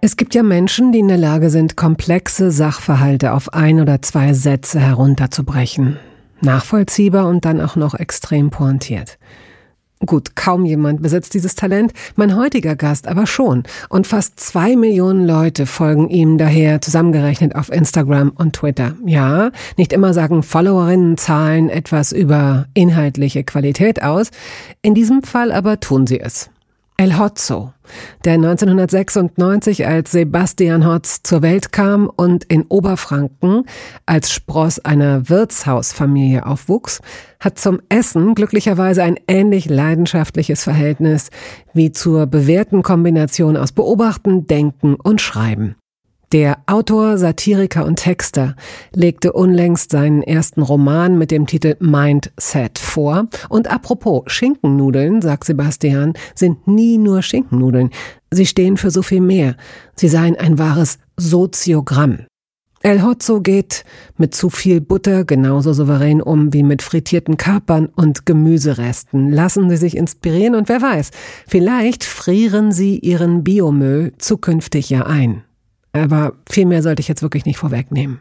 Es gibt ja Menschen, die in der Lage sind, komplexe Sachverhalte auf ein oder zwei Sätze herunterzubrechen. Nachvollziehbar und dann auch noch extrem pointiert. Gut, kaum jemand besitzt dieses Talent, mein heutiger Gast aber schon. Und fast zwei Millionen Leute folgen ihm daher zusammengerechnet auf Instagram und Twitter. Ja, nicht immer sagen Followerinnenzahlen etwas über inhaltliche Qualität aus, in diesem Fall aber tun sie es. El Hotzo, der 1996 als Sebastian Hotz zur Welt kam und in Oberfranken als Spross einer Wirtshausfamilie aufwuchs, hat zum Essen glücklicherweise ein ähnlich leidenschaftliches Verhältnis wie zur bewährten Kombination aus Beobachten, Denken und Schreiben. Der Autor, Satiriker und Texter legte unlängst seinen ersten Roman mit dem Titel Mindset vor. Und apropos Schinkennudeln, sagt Sebastian, sind nie nur Schinkennudeln. Sie stehen für so viel mehr. Sie seien ein wahres Soziogramm. El Hotzo geht mit zu viel Butter genauso souverän um wie mit frittierten Kapern und Gemüseresten. Lassen Sie sich inspirieren und wer weiß, vielleicht frieren Sie Ihren Biomüll zukünftig ja ein. Aber viel mehr sollte ich jetzt wirklich nicht vorwegnehmen.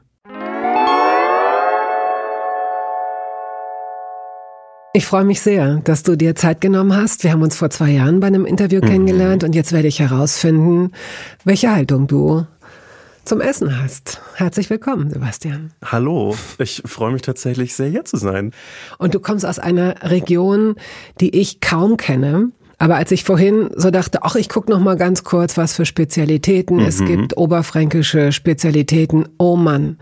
Ich freue mich sehr, dass du dir Zeit genommen hast. Wir haben uns vor zwei Jahren bei einem Interview mhm. kennengelernt und jetzt werde ich herausfinden, welche Haltung du zum Essen hast. Herzlich willkommen, Sebastian. Hallo, ich freue mich tatsächlich sehr, hier zu sein. Und du kommst aus einer Region, die ich kaum kenne. Aber als ich vorhin so dachte, ach, ich guck noch mal ganz kurz, was für Spezialitäten mhm. es gibt, oberfränkische Spezialitäten. Oh Mann.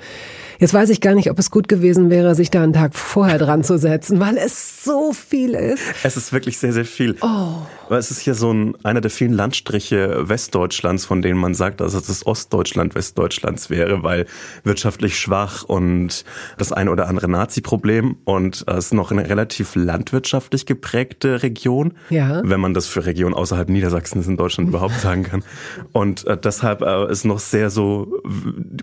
Jetzt weiß ich gar nicht, ob es gut gewesen wäre, sich da einen Tag vorher dran zu setzen, weil es so viel ist. Es ist wirklich sehr, sehr viel. Oh. Aber es ist hier so ein, einer der vielen Landstriche Westdeutschlands, von denen man sagt, dass es das Ostdeutschland Westdeutschlands wäre, weil wirtschaftlich schwach und das eine oder andere Nazi-Problem und es ist noch eine relativ landwirtschaftlich geprägte Region, ja. wenn man das für Regionen außerhalb Niedersachsens in Deutschland überhaupt sagen kann. Und äh, deshalb äh, ist noch sehr so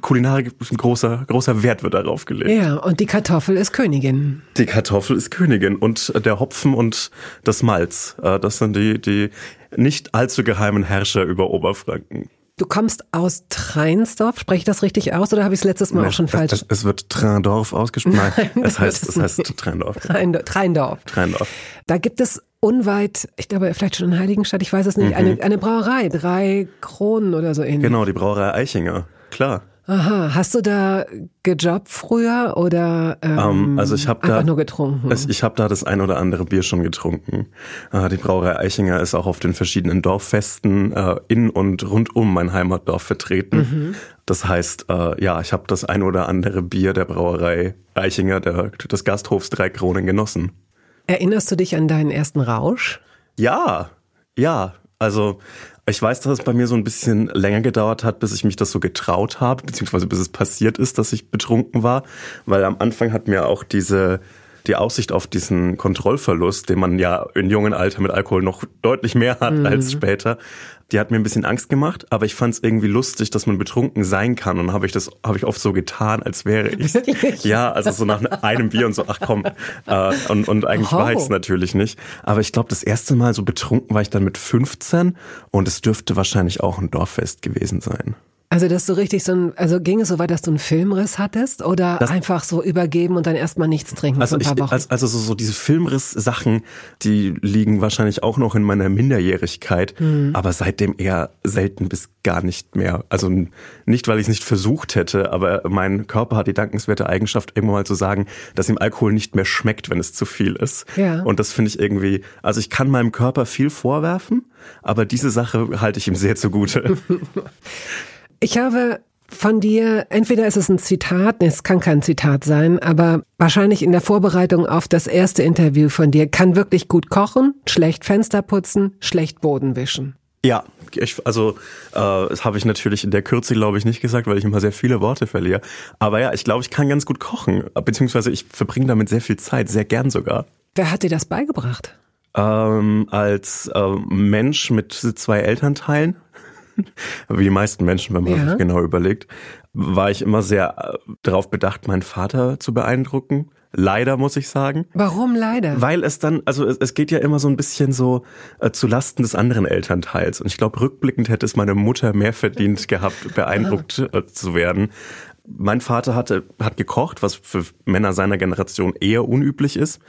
Kulinarik ein großer, großer Wert wird darauf gelegt. Ja, und die Kartoffel ist Königin. Die Kartoffel ist Königin und der Hopfen und das Malz, äh, das sind die die, nicht allzu geheimen Herrscher über Oberfranken. Du kommst aus Treinsdorf, spreche ich das richtig aus oder habe ich es letztes Mal Nein, auch schon falsch? Es, es wird Treindorf ausgesprochen. Nein, es heißt, es heißt Treindorf. Treindorf. Treindorf. Da gibt es unweit, ich glaube vielleicht schon in Heiligenstadt, ich weiß es nicht, mhm. eine, eine Brauerei, drei Kronen oder so ähnlich. Genau, die Brauerei Eichinger, klar. Aha, hast du da gejobbt früher oder ähm, um, ähm, also ich hab einfach da, nur getrunken? Es, ich habe da das ein oder andere Bier schon getrunken. Äh, die Brauerei Eichinger ist auch auf den verschiedenen Dorffesten äh, in und rund um mein Heimatdorf vertreten. Mhm. Das heißt, äh, ja, ich habe das ein oder andere Bier der Brauerei Eichinger, der, des Gasthofs Drei Kronen genossen. Erinnerst du dich an deinen ersten Rausch? Ja, ja. Also ich weiß, dass es bei mir so ein bisschen länger gedauert hat, bis ich mich das so getraut habe, beziehungsweise bis es passiert ist, dass ich betrunken war. Weil am Anfang hat mir auch diese die Aussicht auf diesen Kontrollverlust, den man ja in jungen Alter mit Alkohol noch deutlich mehr hat mhm. als später, die hat mir ein bisschen Angst gemacht, aber ich fand es irgendwie lustig, dass man betrunken sein kann und habe ich das habe ich oft so getan, als wäre ich. Ja, also so nach einem Bier und so, ach komm, äh, und, und eigentlich oh. war ich es natürlich nicht. Aber ich glaube, das erste Mal so betrunken war ich dann mit 15 und es dürfte wahrscheinlich auch ein Dorffest gewesen sein. Also, dass du richtig so ein, also ging es so weit, dass du einen Filmriss hattest oder das, einfach so übergeben und dann erstmal nichts trinken also ein paar Wochen? Ich, also so, so diese Filmriss-Sachen, die liegen wahrscheinlich auch noch in meiner Minderjährigkeit, hm. aber seitdem eher selten bis gar nicht mehr. Also nicht, weil ich es nicht versucht hätte, aber mein Körper hat die dankenswerte Eigenschaft, irgendwann mal zu sagen, dass ihm Alkohol nicht mehr schmeckt, wenn es zu viel ist. Ja. Und das finde ich irgendwie, also ich kann meinem Körper viel vorwerfen, aber diese Sache halte ich ihm sehr zugute. Ich habe von dir, entweder ist es ein Zitat, es kann kein Zitat sein, aber wahrscheinlich in der Vorbereitung auf das erste Interview von dir, kann wirklich gut kochen, schlecht Fenster putzen, schlecht Boden wischen. Ja, ich, also äh, das habe ich natürlich in der Kürze, glaube ich, nicht gesagt, weil ich immer sehr viele Worte verliere. Aber ja, ich glaube, ich kann ganz gut kochen, beziehungsweise ich verbringe damit sehr viel Zeit, sehr gern sogar. Wer hat dir das beigebracht? Ähm, als äh, Mensch mit zwei Elternteilen, wie die meisten Menschen, wenn man ja. sich genau überlegt, war ich immer sehr äh, darauf bedacht, meinen Vater zu beeindrucken. Leider muss ich sagen. Warum leider? Weil es dann, also es, es geht ja immer so ein bisschen so äh, zu Lasten des anderen Elternteils. Und ich glaube, rückblickend hätte es meine Mutter mehr verdient gehabt, beeindruckt äh, zu werden. Mein Vater hatte, hat gekocht, was für Männer seiner Generation eher unüblich ist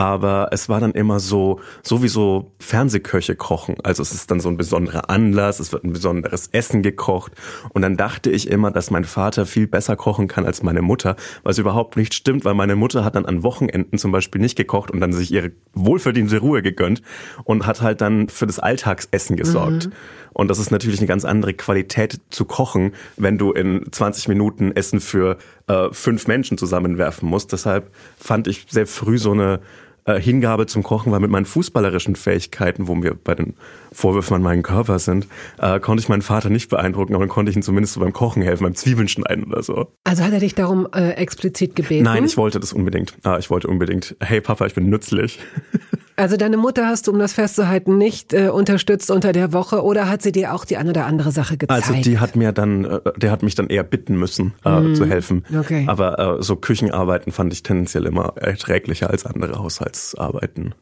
aber es war dann immer so, sowieso Fernsehköche kochen. Also es ist dann so ein besonderer Anlass, es wird ein besonderes Essen gekocht. Und dann dachte ich immer, dass mein Vater viel besser kochen kann als meine Mutter, was überhaupt nicht stimmt, weil meine Mutter hat dann an Wochenenden zum Beispiel nicht gekocht und dann sich ihre wohlverdiente Ruhe gegönnt und hat halt dann für das Alltagsessen gesorgt. Mhm. Und das ist natürlich eine ganz andere Qualität zu kochen, wenn du in 20 Minuten Essen für äh, fünf Menschen zusammenwerfen musst. Deshalb fand ich sehr früh so eine äh, Hingabe zum Kochen, weil mit meinen fußballerischen Fähigkeiten, wo wir bei den Vorwürfen an meinen Körper sind, äh, konnte ich meinen Vater nicht beeindrucken, aber dann konnte ich ihm zumindest so beim Kochen helfen, beim Zwiebeln schneiden oder so. Also hat er dich darum äh, explizit gebeten? Nein, ich wollte das unbedingt. Ah, ich wollte unbedingt, hey Papa, ich bin nützlich. Also deine Mutter hast du, um das festzuhalten, nicht äh, unterstützt unter der Woche oder hat sie dir auch die eine oder andere Sache gezeigt? Also die hat mir dann, äh, der hat mich dann eher bitten müssen, äh, mm, zu helfen. Okay. Aber äh, so Küchenarbeiten fand ich tendenziell immer erträglicher als andere Haushaltsarbeiten.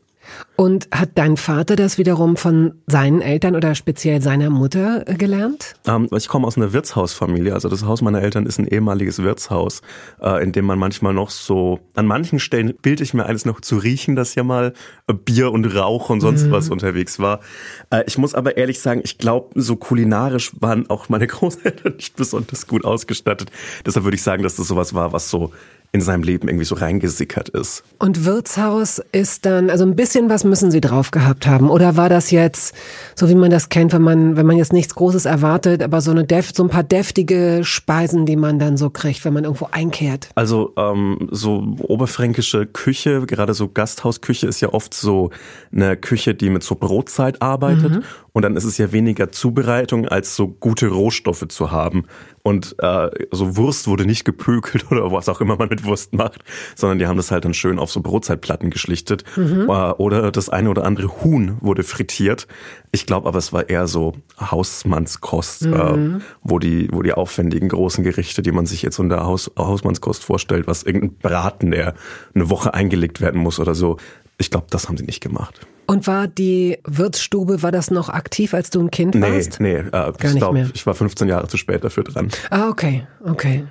Und hat dein Vater das wiederum von seinen Eltern oder speziell seiner Mutter gelernt? Ähm, ich komme aus einer Wirtshausfamilie. Also das Haus meiner Eltern ist ein ehemaliges Wirtshaus, äh, in dem man manchmal noch so, an manchen Stellen bilde ich mir eines noch zu riechen, dass ja mal äh, Bier und Rauch und sonst mhm. was unterwegs war. Äh, ich muss aber ehrlich sagen, ich glaube, so kulinarisch waren auch meine Großeltern nicht besonders gut ausgestattet. Deshalb würde ich sagen, dass das sowas war, was so in seinem Leben irgendwie so reingesickert ist. Und Wirtshaus ist dann, also ein bisschen was müssen Sie drauf gehabt haben. Oder war das jetzt, so wie man das kennt, wenn man, wenn man jetzt nichts Großes erwartet, aber so eine def, so ein paar deftige Speisen, die man dann so kriegt, wenn man irgendwo einkehrt? Also ähm, so oberfränkische Küche, gerade so Gasthausküche ist ja oft so eine Küche, die mit so Brotzeit arbeitet. Mhm. Und dann ist es ja weniger Zubereitung, als so gute Rohstoffe zu haben. Und äh, so Wurst wurde nicht gepökelt oder was auch immer man mit Wurst macht, sondern die haben das halt dann schön auf so Brotzeitplatten geschlichtet. Mhm. Äh, oder das eine oder andere Huhn wurde frittiert. Ich glaube aber, es war eher so Hausmannskost, äh, mhm. äh, wo, die, wo die aufwendigen großen Gerichte, die man sich jetzt unter Haus, Hausmannskost vorstellt, was irgendein Braten, der eine Woche eingelegt werden muss oder so, ich glaube, das haben sie nicht gemacht. Und war die Wirtsstube, war das noch aktiv, als du ein Kind nee, warst? Nee, nee, äh, ich glaube, ich war 15 Jahre zu spät dafür dran. Ah, okay, okay.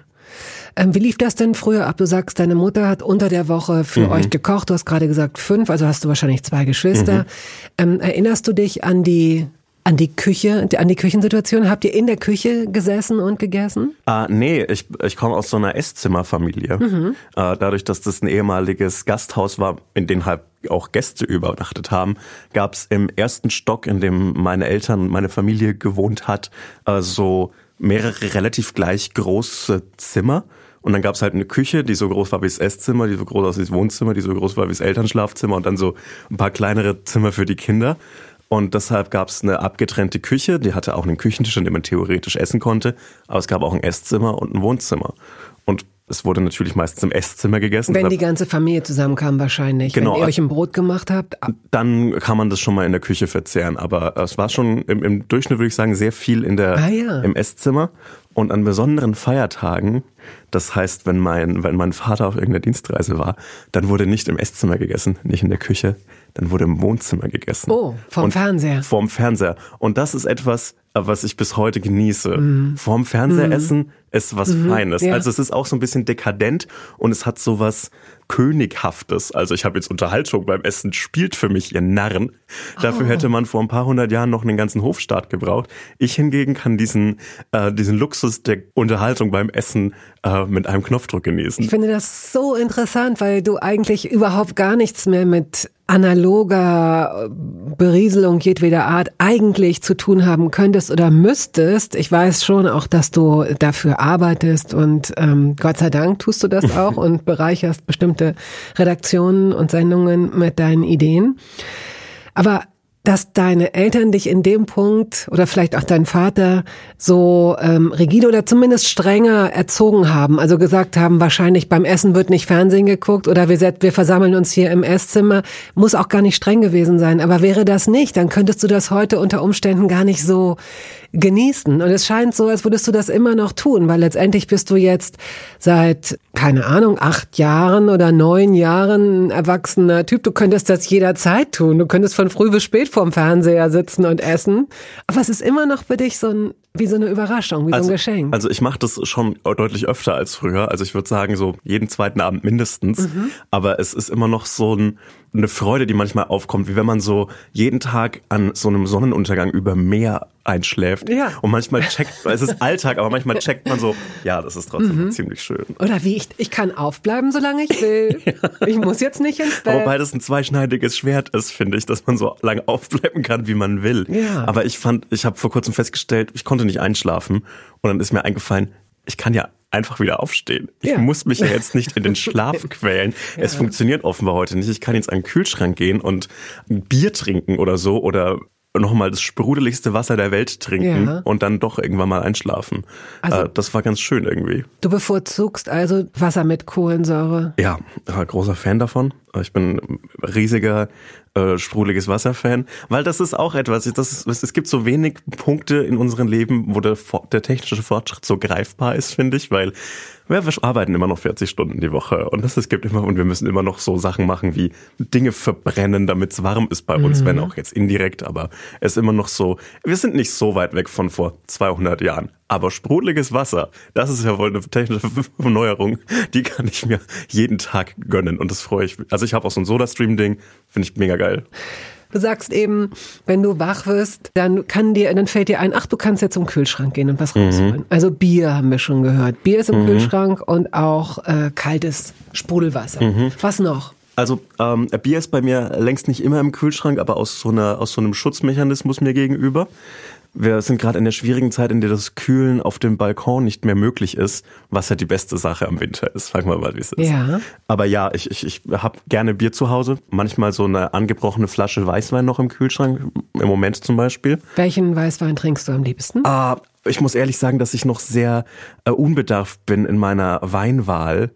Ähm, wie lief das denn früher ab? Du sagst, deine Mutter hat unter der Woche für mhm. euch gekocht. Du hast gerade gesagt fünf, also hast du wahrscheinlich zwei Geschwister. Mhm. Ähm, erinnerst du dich an die an die Küche, an die Küchensituation? Habt ihr in der Küche gesessen und gegessen? Ah, nee, ich, ich komme aus so einer Esszimmerfamilie. Mhm. Äh, dadurch, dass das ein ehemaliges Gasthaus war, in dem halt auch Gäste übernachtet haben, gab es im ersten Stock, in dem meine Eltern und meine Familie gewohnt hat, äh, so mehrere relativ gleich große Zimmer. Und dann gab es halt eine Küche, die so groß war wie das Esszimmer, die so groß war wie das Wohnzimmer, die so groß war wie das Elternschlafzimmer und dann so ein paar kleinere Zimmer für die Kinder. Und deshalb gab es eine abgetrennte Küche, die hatte auch einen Küchentisch, an dem man theoretisch essen konnte, aber es gab auch ein Esszimmer und ein Wohnzimmer. Und es wurde natürlich meistens im Esszimmer gegessen. Wenn die ganze Familie zusammenkam wahrscheinlich. Genau. Wenn ihr euch ein Brot gemacht habt. Dann kann man das schon mal in der Küche verzehren. Aber es war schon im, im Durchschnitt, würde ich sagen, sehr viel in der, ah, ja. im Esszimmer. Und an besonderen Feiertagen, das heißt, wenn mein, wenn mein Vater auf irgendeiner Dienstreise war, dann wurde nicht im Esszimmer gegessen, nicht in der Küche, dann wurde im Wohnzimmer gegessen. Oh, vom und Fernseher. Vorm Fernseher. Und das ist etwas, was ich bis heute genieße. Mhm. Vorm Fernseher mhm. essen ist was mhm. Feines. Ja. Also es ist auch so ein bisschen dekadent und es hat so was Könighaftes. Also ich habe jetzt Unterhaltung beim Essen, spielt für mich ihr Narren. Dafür oh. hätte man vor ein paar hundert Jahren noch einen ganzen Hofstaat gebraucht. Ich hingegen kann diesen, äh, diesen Luxus der Unterhaltung beim Essen äh, mit einem Knopfdruck genießen. Ich finde das so interessant, weil du eigentlich überhaupt gar nichts mehr mit analoger Berieselung jedweder Art eigentlich zu tun haben könntest oder müsstest. Ich weiß schon auch, dass du dafür arbeitest und ähm, Gott sei Dank tust du das auch und bereicherst bestimmte Redaktionen und Sendungen mit deinen Ideen. Aber dass deine Eltern dich in dem Punkt oder vielleicht auch dein Vater so ähm, rigide oder zumindest strenger erzogen haben? Also gesagt haben, wahrscheinlich beim Essen wird nicht Fernsehen geguckt oder wir, wir versammeln uns hier im Esszimmer. Muss auch gar nicht streng gewesen sein. Aber wäre das nicht, dann könntest du das heute unter Umständen gar nicht so genießen. Und es scheint so, als würdest du das immer noch tun, weil letztendlich bist du jetzt seit, keine Ahnung, acht Jahren oder neun Jahren ein erwachsener Typ. Du könntest das jederzeit tun. Du könntest von früh bis spät vorm Fernseher sitzen und essen. Aber es ist immer noch für dich so ein wie so eine Überraschung, wie also, so ein Geschenk. Also ich mache das schon deutlich öfter als früher. Also ich würde sagen so jeden zweiten Abend mindestens. Mhm. Aber es ist immer noch so ein, eine Freude, die manchmal aufkommt, wie wenn man so jeden Tag an so einem Sonnenuntergang über Meer einschläft. Ja. Und manchmal checkt, es ist Alltag, aber manchmal checkt man so, ja, das ist trotzdem mhm. ziemlich schön. Oder wie ich, ich kann aufbleiben, solange ich will. ja. Ich muss jetzt nicht ins Bett. Wobei das ein zweischneidiges Schwert ist, finde ich, dass man so lange aufbleiben kann, wie man will. Ja. Aber ich fand, ich habe vor kurzem festgestellt, ich konnte nicht einschlafen und dann ist mir eingefallen, ich kann ja einfach wieder aufstehen. Ich ja. muss mich ja jetzt nicht in den Schlaf quälen. Ja. Es funktioniert offenbar heute nicht. Ich kann jetzt an den Kühlschrank gehen und ein Bier trinken oder so oder nochmal das sprudeligste Wasser der Welt trinken ja. und dann doch irgendwann mal einschlafen. Also, äh, das war ganz schön irgendwie. Du bevorzugst also Wasser mit Kohlensäure? Ja, großer Fan davon. Ich bin riesiger äh, sprudeliges Wasser-Fan, weil das ist auch etwas, das ist, es gibt so wenig Punkte in unserem Leben, wo der, der technische Fortschritt so greifbar ist, finde ich, weil wir arbeiten immer noch 40 Stunden die Woche und das, es gibt immer, und wir müssen immer noch so Sachen machen wie Dinge verbrennen, damit es warm ist bei uns, mhm. wenn auch jetzt indirekt, aber es ist immer noch so, wir sind nicht so weit weg von vor 200 Jahren. Aber sprudeliges Wasser, das ist ja wohl eine technische Neuerung, die kann ich mir jeden Tag gönnen und das freue ich mich. Also ich habe auch so ein Soda-Stream-Ding, finde ich mega geil. Du sagst eben, wenn du wach wirst, dann kann dir, dann fällt dir ein, ach, du kannst jetzt zum Kühlschrank gehen und was mhm. rausholen. Also Bier haben wir schon gehört. Bier ist im mhm. Kühlschrank und auch äh, kaltes Sprudelwasser. Mhm. Was noch? Also ähm, Bier ist bei mir längst nicht immer im Kühlschrank, aber aus so einer aus so einem Schutzmechanismus mir gegenüber. Wir sind gerade in der schwierigen Zeit, in der das Kühlen auf dem Balkon nicht mehr möglich ist, was ja die beste Sache am Winter ist. Sagen wir mal, wie es ist. Ja. Aber ja, ich, ich, ich habe gerne Bier zu Hause. Manchmal so eine angebrochene Flasche Weißwein noch im Kühlschrank, im Moment zum Beispiel. Welchen Weißwein trinkst du am liebsten? Ah, ich muss ehrlich sagen, dass ich noch sehr äh, unbedarft bin in meiner Weinwahl.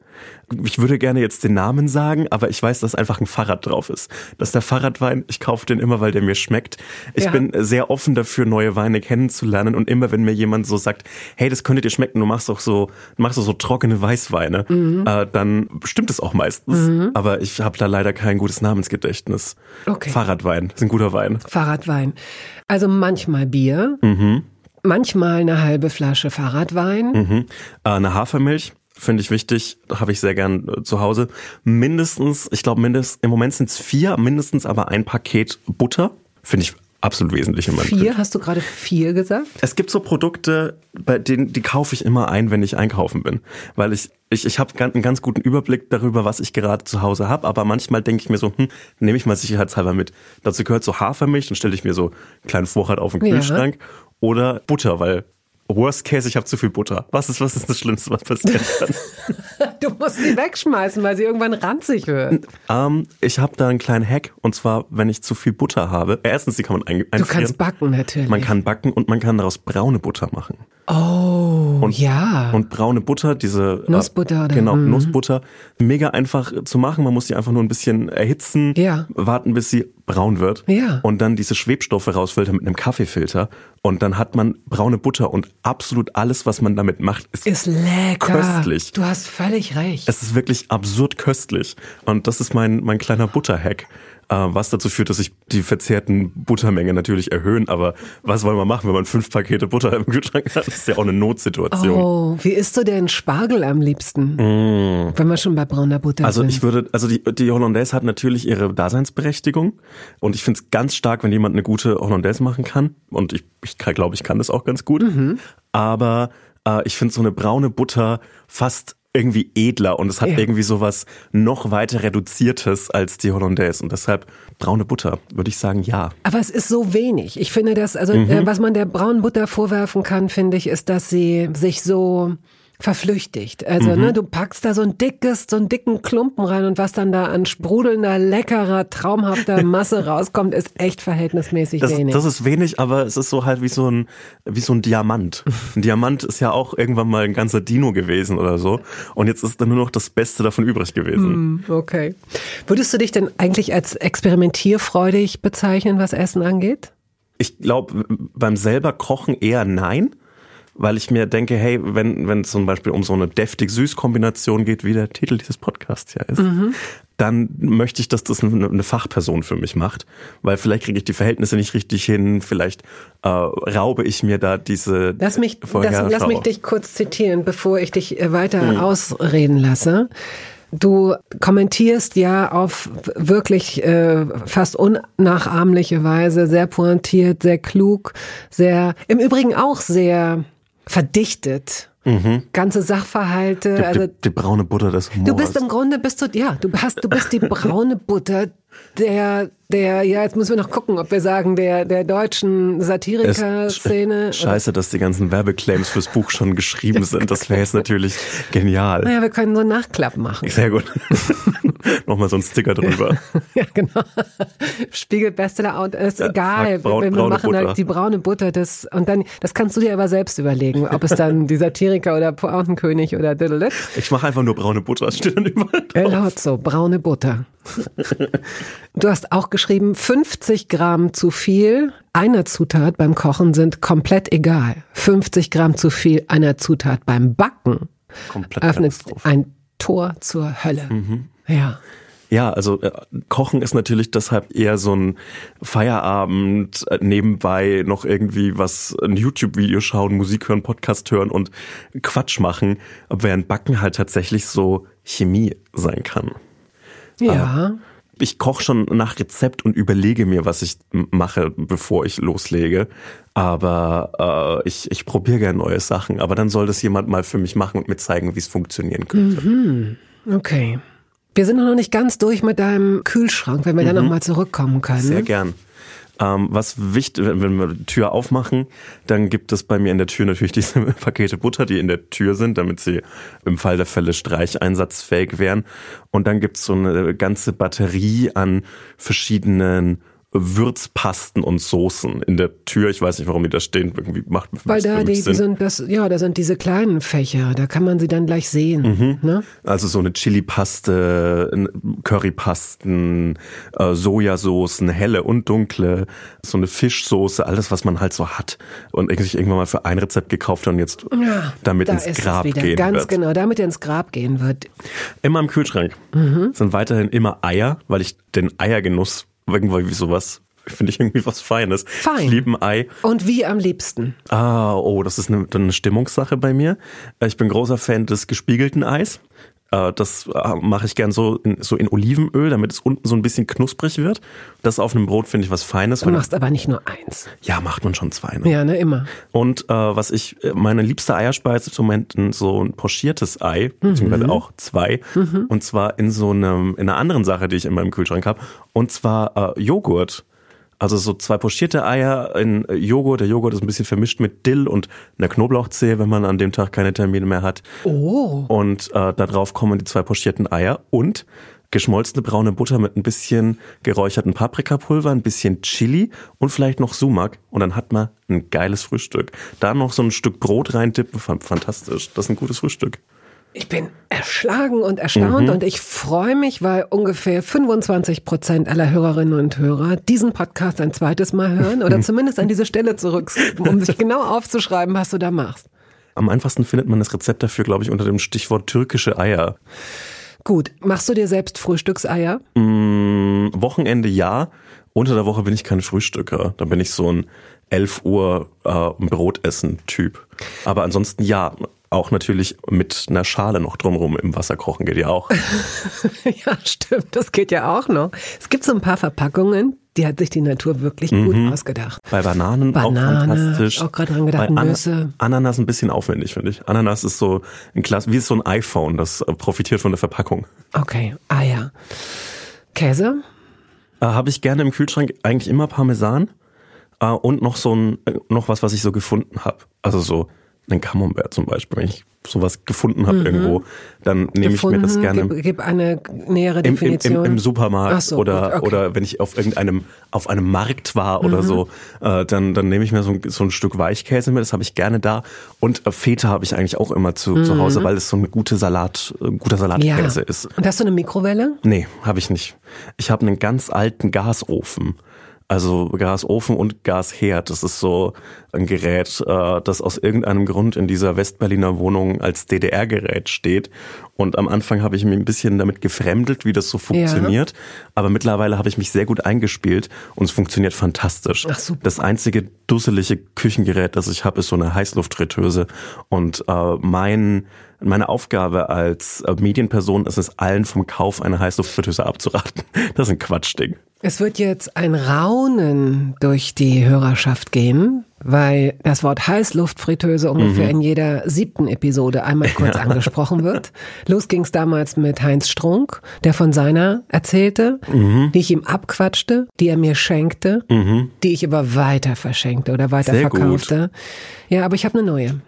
Ich würde gerne jetzt den Namen sagen, aber ich weiß, dass einfach ein Fahrrad drauf ist. Das ist der Fahrradwein. Ich kaufe den immer, weil der mir schmeckt. Ich ja. bin sehr offen dafür, neue Weine kennenzulernen. Und immer, wenn mir jemand so sagt, hey, das könnte dir schmecken, du machst doch so, machst doch so trockene Weißweine, mhm. äh, dann stimmt es auch meistens. Mhm. Aber ich habe da leider kein gutes Namensgedächtnis. Okay. Fahrradwein ist ein guter Wein. Fahrradwein. Also manchmal Bier. Mhm. Manchmal eine halbe Flasche Fahrradwein. Mhm. Äh, eine Hafermilch finde ich wichtig, habe ich sehr gern äh, zu Hause. Mindestens, ich glaube, mindestens, im Moment sind es vier, mindestens aber ein Paket Butter. Finde ich absolut wesentlich in meinem Vier? Kind. Hast du gerade vier gesagt? Es gibt so Produkte, bei denen die kaufe ich immer ein, wenn ich einkaufen bin, weil ich ich, ich habe einen ganz guten Überblick darüber, was ich gerade zu Hause habe, aber manchmal denke ich mir so, hm, nehme ich mal sicherheitshalber mit. Dazu gehört so Hafermilch, dann stelle ich mir so einen kleinen Vorrat auf den Kühlschrank ja. Oder Butter, weil Worst Case, ich habe zu viel Butter. Was ist, was ist das Schlimmste, was passieren kann? du musst sie wegschmeißen, weil sie irgendwann ranzig wird. Ähm, ich habe da einen kleinen Hack und zwar, wenn ich zu viel Butter habe. Erstens, die kann man ein einfrieren. Du kannst backen natürlich. Man kann backen und man kann daraus braune Butter machen. Oh, und, ja. Und braune Butter, diese äh, Nussbutter, oder? genau, mhm. Nussbutter, mega einfach zu machen. Man muss die einfach nur ein bisschen erhitzen, ja. warten, bis sie braun wird ja. und dann diese Schwebstoffe rausfiltern mit einem Kaffeefilter und dann hat man braune Butter und absolut alles, was man damit macht, ist, ist lecker. köstlich. Du hast völlig recht. Es ist wirklich absurd köstlich und das ist mein mein kleiner Butterhack. Äh, was dazu führt, dass sich die verzehrten Buttermenge natürlich erhöhen. Aber was wollen wir machen, wenn man fünf Pakete Butter im Kühlschrank hat? Das ist ja auch eine Notsituation. Oh, wie isst du denn Spargel am liebsten? Mm. Wenn wir schon bei brauner Butter also sind. Also ich würde, also die, die Hollandaise hat natürlich ihre Daseinsberechtigung. Und ich finde es ganz stark, wenn jemand eine gute Hollandaise machen kann. Und ich, ich glaube, ich kann das auch ganz gut. Mhm. Aber äh, ich finde so eine braune Butter fast irgendwie edler und es hat ja. irgendwie sowas noch weiter reduziertes als die Hollandaise und deshalb braune Butter, würde ich sagen, ja. Aber es ist so wenig. Ich finde das, also mhm. äh, was man der braunen Butter vorwerfen kann, finde ich, ist, dass sie sich so verflüchtigt. Also, ne, du packst da so ein dickes, so einen dicken Klumpen rein und was dann da an sprudelnder, leckerer, traumhafter Masse rauskommt, ist echt verhältnismäßig Das, wenig. das ist wenig, aber es ist so halt wie so ein, wie so ein Diamant. Ein Diamant ist ja auch irgendwann mal ein ganzer Dino gewesen oder so. Und jetzt ist dann nur noch das Beste davon übrig gewesen. okay. Würdest du dich denn eigentlich als experimentierfreudig bezeichnen, was Essen angeht? Ich glaube, beim selber Kochen eher nein, weil ich mir denke, hey, wenn wenn es zum Beispiel um so eine deftig-süß-Kombination geht, wie der Titel dieses Podcasts ja ist, dann möchte ich, dass das eine, eine Fachperson für mich macht, weil vielleicht kriege ich die Verhältnisse nicht richtig hin, vielleicht äh, raube ich mir da diese Lass mich, das, lass mich dich kurz zitieren, bevor ich dich äh, weiter ausreden lasse. Du kommentierst ja auf wirklich äh, fast unnachahmliche Weise, sehr pointiert, sehr klug, sehr, im Übrigen auch sehr verdichtet. Ganze Sachverhalte. die, also die, die braune Butter des Humors. Du bist im Grunde, bist du, ja, du hast, du bist die braune Butter der, der, ja, jetzt müssen wir noch gucken, ob wir sagen, der, der deutschen Satiriker-Szene. Scheiße, dass die ganzen Werbeclaims fürs Buch schon geschrieben sind. Das wäre jetzt natürlich genial. Naja, wir können so einen Nachklapp machen. Sehr gut. Nochmal so ein Sticker drüber. Ja, genau. Spiegel Bestseller und ist Ja, egal. braun- wir, machen Butter. halt die braune Butter das und dann das kannst du dir aber selbst überlegen, ob es dann die Satiriker oder Pointenkönig oder diddle Ich mache einfach nur braune Butter. Das steht dann überall Er drauf. laut so, braune Butter. Du hast auch geschrieben, 50 Gramm zu viel einer Zutat beim Kochen sind komplett egal. 50 Gramm zu viel einer Zutat beim Backen Komplett öffnet ein Tor zur Hölle. Ja. Ja, also äh, Kochen ist natürlich deshalb eher so ein Feierabend, äh, nebenbei noch irgendwie was, ein YouTube-Video schauen, Musik hören, Podcast hören und Quatsch machen, während Backen halt tatsächlich so Chemie sein kann. Ja. ich koche schon nach Rezept und überlege mir, was ich mache, bevor ich loslege. Aber äh, ich, ich probiere gerne neue Sachen. Aber dann soll das jemand mal für mich machen und mir zeigen, wie es funktionieren könnte. Okay. Wir sind noch nicht ganz durch mit deinem Kühlschrank, wenn wir dann nochmal zurückkommen können. Mhm. Sehr gern. Ähm, was wichtig, wenn wir die Tür aufmachen, dann gibt es bei mir in der Tür natürlich diese Pakete Butter, die in der Tür sind, damit sie im Fall der Fälle streicheinsatzfähig wären. Und dann gibt es so eine ganze Batterie an verschiedenen Würzpasten und Soßen in der Tür. Ich weiß nicht, warum die da stehen. Irgendwie macht Weil da die, die Sinn. sind das, ja, da sind diese kleinen Fächer, da kann man sie dann gleich sehen. Ne? Also so eine Chili-Paste, Currypasten, äh, Sojasoßen, helle und dunkle, so eine Fischsoße, alles, was man halt so hat und sich irgendwann mal für ein Rezept gekauft hat und jetzt damit Da ins Grab gehen Ganz wird. genau, damit er ins Grab gehen wird. Immer im Kühlschrank sind weiterhin immer Eier, weil ich den Eiergenuss irgendwie wie sowas finde ich irgendwie was Feines. Fein. Ich liebe ein Ei. Und wie am liebsten. Ah, oh, das ist eine, eine Stimmungssache bei mir. Äh, Ich bin großer Fan des gespiegelten Eis. Äh, Das äh, mache ich gern so in, so in Olivenöl, damit es unten so ein bisschen knusprig wird. Das auf einem Brot finde ich was Feines. Du machst aber nicht nur eins. ja, macht man schon zwei. Ne? Ja, ne, immer. Und äh, was ich, äh, meine liebste Eierspeise ist im Moment so ein pochiertes Ei, beziehungsweise auch zwei. Und zwar in so einem, in einer anderen Sache, die ich in meinem Kühlschrank habe. Und zwar äh, Joghurt. Also so zwei pochierte Eier in äh, Joghurt. Der Joghurt ist ein bisschen vermischt mit Dill und einer Knoblauchzehe, wenn man an dem Tag keine Termine mehr hat. Oh. Und äh, da drauf kommen die zwei pochierten Eier und geschmolzene braune Butter mit ein bisschen geräucherten Paprikapulver, ein bisschen Chili und vielleicht noch Sumak. Und dann hat man ein geiles Frühstück. Da noch so ein Stück Brot reintippen, fan- fantastisch. Das ist ein gutes Frühstück. Ich bin erschlagen und erstaunt und ich freue mich, weil ungefähr 25 Prozent aller Hörerinnen und Hörer diesen Podcast ein zweites Mal hören oder zumindest an diese Stelle zurückskippen, um sich genau aufzuschreiben, was du da machst. Am einfachsten findet man das Rezept dafür, glaube ich, unter dem Stichwort türkische Eier. Gut, machst du dir selbst Frühstückseier? Mm, Wochenende ja. Unter der Woche bin ich kein Frühstücker. Da bin ich so ein 11 Uhr äh, Brotessen-Typ. Aber ansonsten ja. Auch natürlich mit einer Schale noch drumrum im Wasser kochen geht ja auch. ja, stimmt, das geht ja auch noch. Es gibt so ein paar Verpackungen, die hat sich die Natur wirklich gut ausgedacht. Bei Bananen Banane, auch fantastisch. auch gerade dran gedacht, Bei Ana- Nüsse. Ananas ein bisschen aufwendig, finde ich. Ananas ist so ein Klass, wie so ein iPhone, das profitiert von der Verpackung. Okay, Eier. Käse? Äh, Habe ich gerne im Kühlschrank eigentlich immer Parmesan äh, und noch so ein, äh, noch was, was ich so gefunden habe. Also so ein Camembert zum Beispiel. Wenn ich sowas gefunden habe mhm. irgendwo, dann nehme ich mir das gerne. Gib, gib eine nähere Definition. Im, im, im Supermarkt so, oder okay. oder wenn ich auf irgendeinem auf einem Markt war oder mhm. so, äh, dann dann nehme ich mir so ein, so ein Stück Weichkäse mit. Das habe ich gerne da. Und äh, Feta habe ich eigentlich auch immer zu, mhm. zu Hause, weil es so ein gute Salat, äh, guter Salatkäse ja. ist. Und hast du eine Mikrowelle? Nee, habe ich nicht. Ich habe einen ganz alten Gasofen. Also Gasofen und Gasherd. Das ist so ein Gerät, äh, das aus irgendeinem Grund in dieser Westberliner Wohnung als DDR-Gerät steht. Und am Anfang habe ich mich ein bisschen damit gefremdelt, wie das so funktioniert. Ja. Aber mittlerweile habe ich mich sehr gut eingespielt und es funktioniert fantastisch. Ach, super. Das einzige dusselige Küchengerät, das ich habe, ist so eine Heißluftfritteuse. Und äh, mein meine Aufgabe als äh, Medienperson ist es, allen vom Kauf einer Heißluftfritteuse abzuraten. Das ist ein Quatschding. Es wird jetzt ein Raunen durch die Hörerschaft gehen, weil das Wort Heißluftfritteuse ungefähr mhm. in jeder siebten Episode einmal kurz ja. angesprochen wird. Los ging's damals mit Heinz Strunk, der von seiner erzählte, mhm. die ich ihm abquatschte, die er mir schenkte, mhm. die ich aber weiter verschenkte oder weiter Sehr verkaufte. Gut. Ja, aber ich habe eine neue.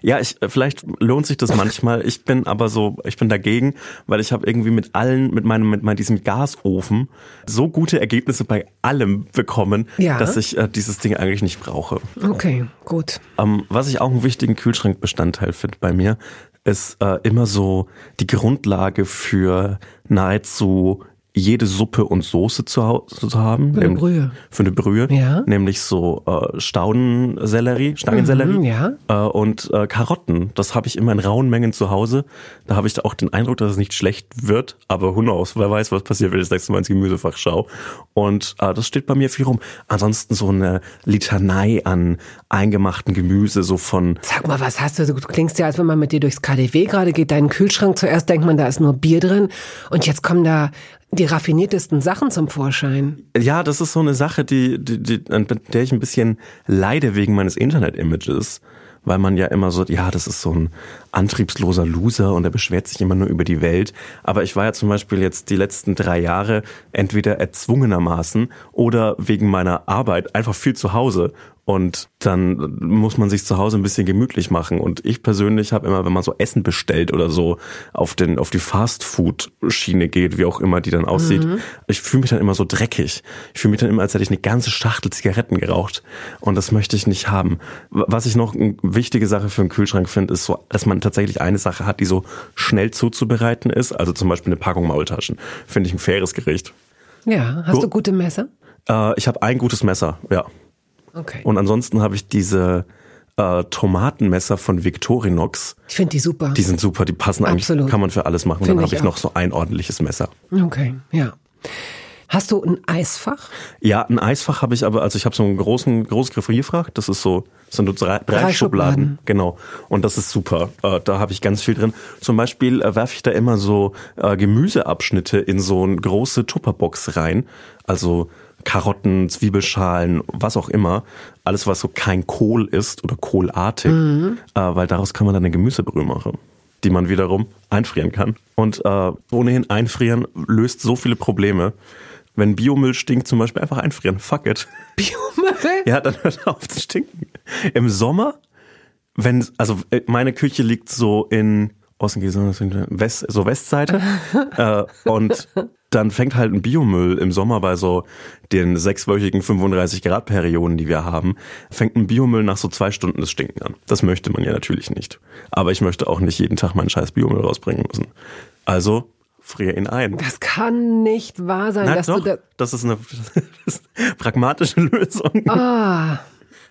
Ja, ich, äh, vielleicht lohnt sich das manchmal. Ich bin aber so, ich bin dagegen, weil ich habe irgendwie mit allen, mit meinem, mit meinem diesem Gasofen so gute Ergebnisse bei allem bekommen, ja. dass ich äh, dieses Ding eigentlich nicht brauche. Okay, gut. Ähm, was ich auch einen wichtigen Kühlschrankbestandteil finde bei mir, ist äh, immer so die Grundlage für nahezu jede Suppe und Soße zu, zu haben. Für eine Brühe. Für eine Brühe. Ja. Nämlich so äh, Staudensellerie, Stangensellerie mhm, ja. äh, und äh, Karotten. Das habe ich immer in rauen Mengen zu Hause. Da habe ich da auch den Eindruck, dass es nicht schlecht wird. Aber who knows, wer weiß, was passiert, wenn ich das nächste Mal ins Gemüsefach schaue. Und äh, das steht bei mir viel rum. Ansonsten so eine Litanei an eingemachten Gemüse, so von... Sag mal, was hast du? Du klingst ja, als wenn man mit dir durchs KDW gerade geht, deinen Kühlschrank zuerst denkt man, da ist nur Bier drin. Und jetzt kommen da die raffiniertesten Sachen zum Vorschein. Ja, das ist so eine Sache, die, die, die, an der ich ein bisschen leide wegen meines Internet-Images. Weil man ja immer so, ja, das ist so ein antriebsloser Loser und er beschwert sich immer nur über die Welt. Aber ich war ja zum Beispiel jetzt die letzten drei Jahre entweder erzwungenermaßen oder wegen meiner Arbeit einfach viel zu Hause und dann muss man sich zu Hause ein bisschen gemütlich machen. Und ich persönlich habe immer, wenn man so Essen bestellt oder so auf den auf die Fastfood-Schiene geht, wie auch immer die dann aussieht, mhm. ich fühle mich dann immer so dreckig. Ich fühle mich dann immer, als hätte ich eine ganze Schachtel Zigaretten geraucht. Und das möchte ich nicht haben. Was ich noch eine wichtige Sache für einen Kühlschrank finde, ist so, dass man tatsächlich eine Sache hat, die so schnell zuzubereiten ist. Also zum Beispiel eine Packung Maultaschen. Finde ich ein faires Gericht. Ja, hast du gute Messer? Äh, ich habe ein gutes Messer, ja. Okay. Und ansonsten habe ich diese äh, Tomatenmesser von Victorinox. Ich finde die super. Die sind super, die passen eigentlich, Absolut. kann man für alles machen. Und dann habe ich, ich noch so ein ordentliches Messer. Okay, ja. Hast du ein Eisfach? Ja, ein Eisfach habe ich aber, also ich habe so einen großen, großes Gefrierfach, das ist so, das sind so drei, drei, drei Schubladen. Schubladen. Genau. Und das ist super. Äh, da habe ich ganz viel drin. Zum Beispiel äh, werfe ich da immer so äh, Gemüseabschnitte in so eine große Tupperbox rein. Also Karotten, Zwiebelschalen, was auch immer. Alles, was so kein Kohl ist oder kohlartig, mhm. äh, weil daraus kann man dann eine Gemüsebrühe machen, die man wiederum einfrieren kann. Und äh, ohnehin einfrieren löst so viele Probleme. Wenn Biomüll stinkt, zum Beispiel einfach einfrieren. Fuck it. Biomüll? Ja, dann hört auf zu stinken. Im Sommer, wenn, also äh, meine Küche liegt so in Osten, West, so Westseite. äh, und dann fängt halt ein Biomüll im Sommer bei so den sechswöchigen 35 Grad Perioden, die wir haben, fängt ein Biomüll nach so zwei Stunden das Stinken an. Das möchte man ja natürlich nicht. Aber ich möchte auch nicht jeden Tag meinen scheiß Biomüll rausbringen müssen. Also friere ihn ein. Das kann nicht wahr sein, Na, dass doch, du da das ist eine, das ist eine pragmatische Lösung. Ah.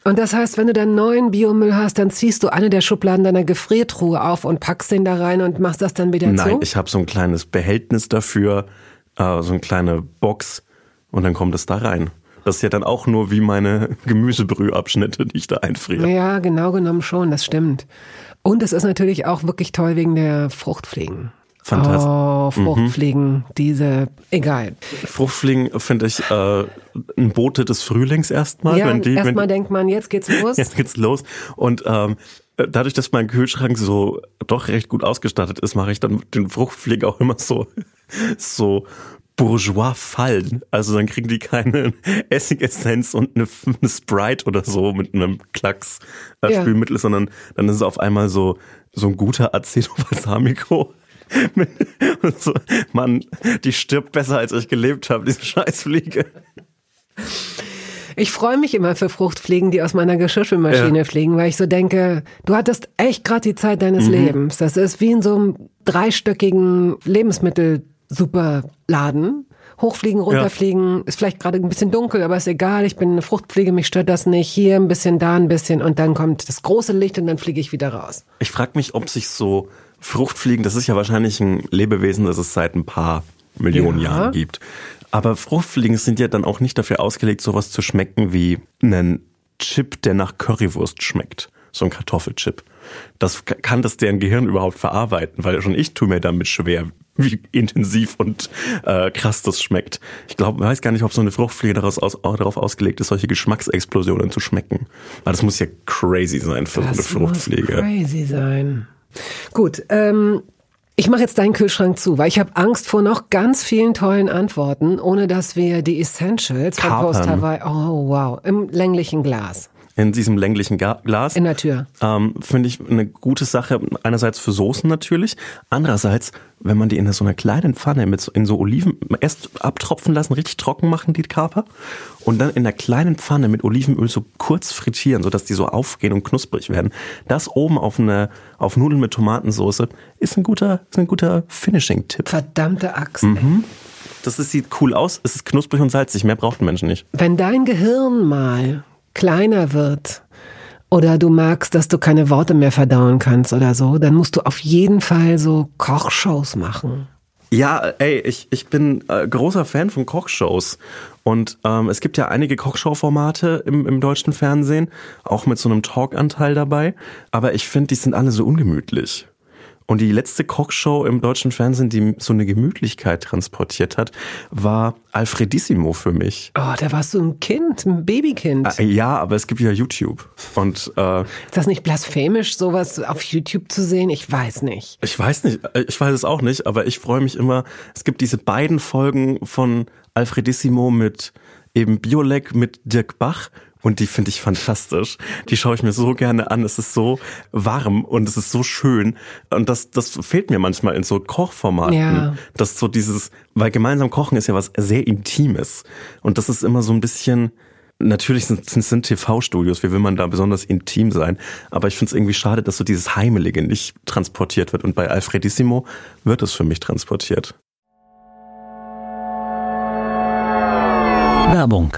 Und das heißt, wenn du dann neuen Biomüll hast, dann ziehst du eine der Schubladen deiner Gefriertruhe auf und packst den da rein und machst das dann wieder Nein, zu? Nein, ich habe so ein kleines Behältnis dafür äh, so eine kleine Box und dann kommt es da rein. Das ist ja dann auch nur wie meine Gemüsebrühabschnitte, die ich da einfriere. Ja, genau genommen schon, das stimmt. Und es ist natürlich auch wirklich toll wegen der Fruchtfliegen. Fantastisch. Oh, mhm. Fruchtfliegen, mhm. diese, egal. Fruchtfliegen finde ich äh, ein Bote des Frühlings erstmal. Ja, erstmal denkt man, jetzt geht's los. Jetzt geht's los. Und ähm, dadurch, dass mein Kühlschrank so doch recht gut ausgestattet ist, mache ich dann den Fruchtfliegen auch immer so so Bourgeois fallen. Also dann kriegen die keine Essigessenz und eine, eine Sprite oder so mit einem Klacks äh, Ja. Spülmittel, sondern dann ist es auf einmal so, so ein guter Aceto Balsamico. Und so, Mann, die stirbt besser als ich gelebt habe, diese Scheißfliege. Ich freue mich immer für Fruchtfliegen, die aus meiner Geschirrspülmaschine Ja. fliegen, weil ich so denke, du hattest echt gerade die Zeit deines Mhm. Lebens. Das ist wie in so einem dreistöckigen Lebensmittelsuperladen. Hochfliegen, runterfliegen, ist vielleicht gerade ein bisschen dunkel, aber ist egal, ich bin eine Fruchtfliege, mich stört das nicht. Hier ein bisschen, da ein bisschen und dann kommt das große Licht und dann fliege ich wieder raus. Ich frage mich, ob sich so Fruchtfliegen, das ist ja wahrscheinlich ein Lebewesen, das es seit ein paar Millionen Ja. Jahren gibt. Aber Fruchtfliegen sind ja dann auch nicht dafür ausgelegt, sowas zu schmecken wie einen Chip, der nach Currywurst schmeckt. So ein Kartoffelchip. Das kann das deren Gehirn überhaupt verarbeiten, weil schon ich tue mir damit schwer, wie intensiv und äh, krass das schmeckt. Ich glaube, weiß gar nicht, ob so eine Fruchtfliege daraus aus, darauf ausgelegt ist, solche Geschmacksexplosionen zu schmecken. Aber das muss ja crazy sein für so eine Das Fruchtfliege. muss crazy sein. Gut, ähm, ich mache jetzt deinen Kühlschrank zu, weil ich habe Angst vor noch ganz vielen tollen Antworten, ohne dass wir die Essentials von Kapern. Post Hawaii, oh wow, im länglichen Glas, In diesem länglichen Glas. in der Tür. Ähm, Finde ich eine gute Sache. Einerseits für Soßen natürlich. Andererseits, wenn man die in so einer kleinen Pfanne mit so, in so Oliven erst abtropfen lassen, richtig trocken machen, die Kaper. Und dann in einer kleinen Pfanne mit Olivenöl so kurz frittieren, sodass die so aufgehen und knusprig werden. Das oben auf eine, auf Nudeln mit Tomatensauce ist ein guter, ist ein guter Finishing-Tipp. Verdammte Axt. Mhm. Das ist, sieht cool aus. Es ist knusprig und salzig. Mehr braucht ein Mensch nicht. Wenn dein Gehirn mal kleiner wird oder du merkst, dass du keine Worte mehr verdauen kannst oder so, dann musst du auf jeden Fall so Kochshows machen. Ja, ey, ich, ich bin äh, großer Fan von Kochshows. Und ähm, es gibt ja einige Kochshow-Formate im, im deutschen Fernsehen, auch mit so einem Talk-Anteil dabei. Aber ich finde, die sind alle so ungemütlich. Und die letzte Kochshow im deutschen Fernsehen, die so eine Gemütlichkeit transportiert hat, war Alfredissimo für mich. Oh, da warst du ein Kind, ein Babykind. Äh, Ja, aber es gibt ja YouTube. Und äh, Ist das nicht blasphemisch, sowas auf YouTube zu sehen? Ich weiß nicht. Ich weiß nicht, äh, ich weiß es auch nicht, aber ich freue mich immer. Es gibt diese beiden Folgen von Alfredissimo mit eben Biolek mit Dirk Bach und die finde ich fantastisch. Die schaue ich mir so gerne an. Es ist so warm und es ist so schön und das das fehlt mir manchmal in so Kochformaten. Ja. Das so dieses, weil gemeinsam kochen ist ja was sehr Intimes und das ist immer so ein bisschen Natürlich sind, sind, sind TV-Studios, wie will man da besonders intim sein? Aber ich finde es irgendwie schade, dass so dieses Heimelige nicht transportiert wird. Und bei Alfredissimo wird es für mich transportiert. Werbung.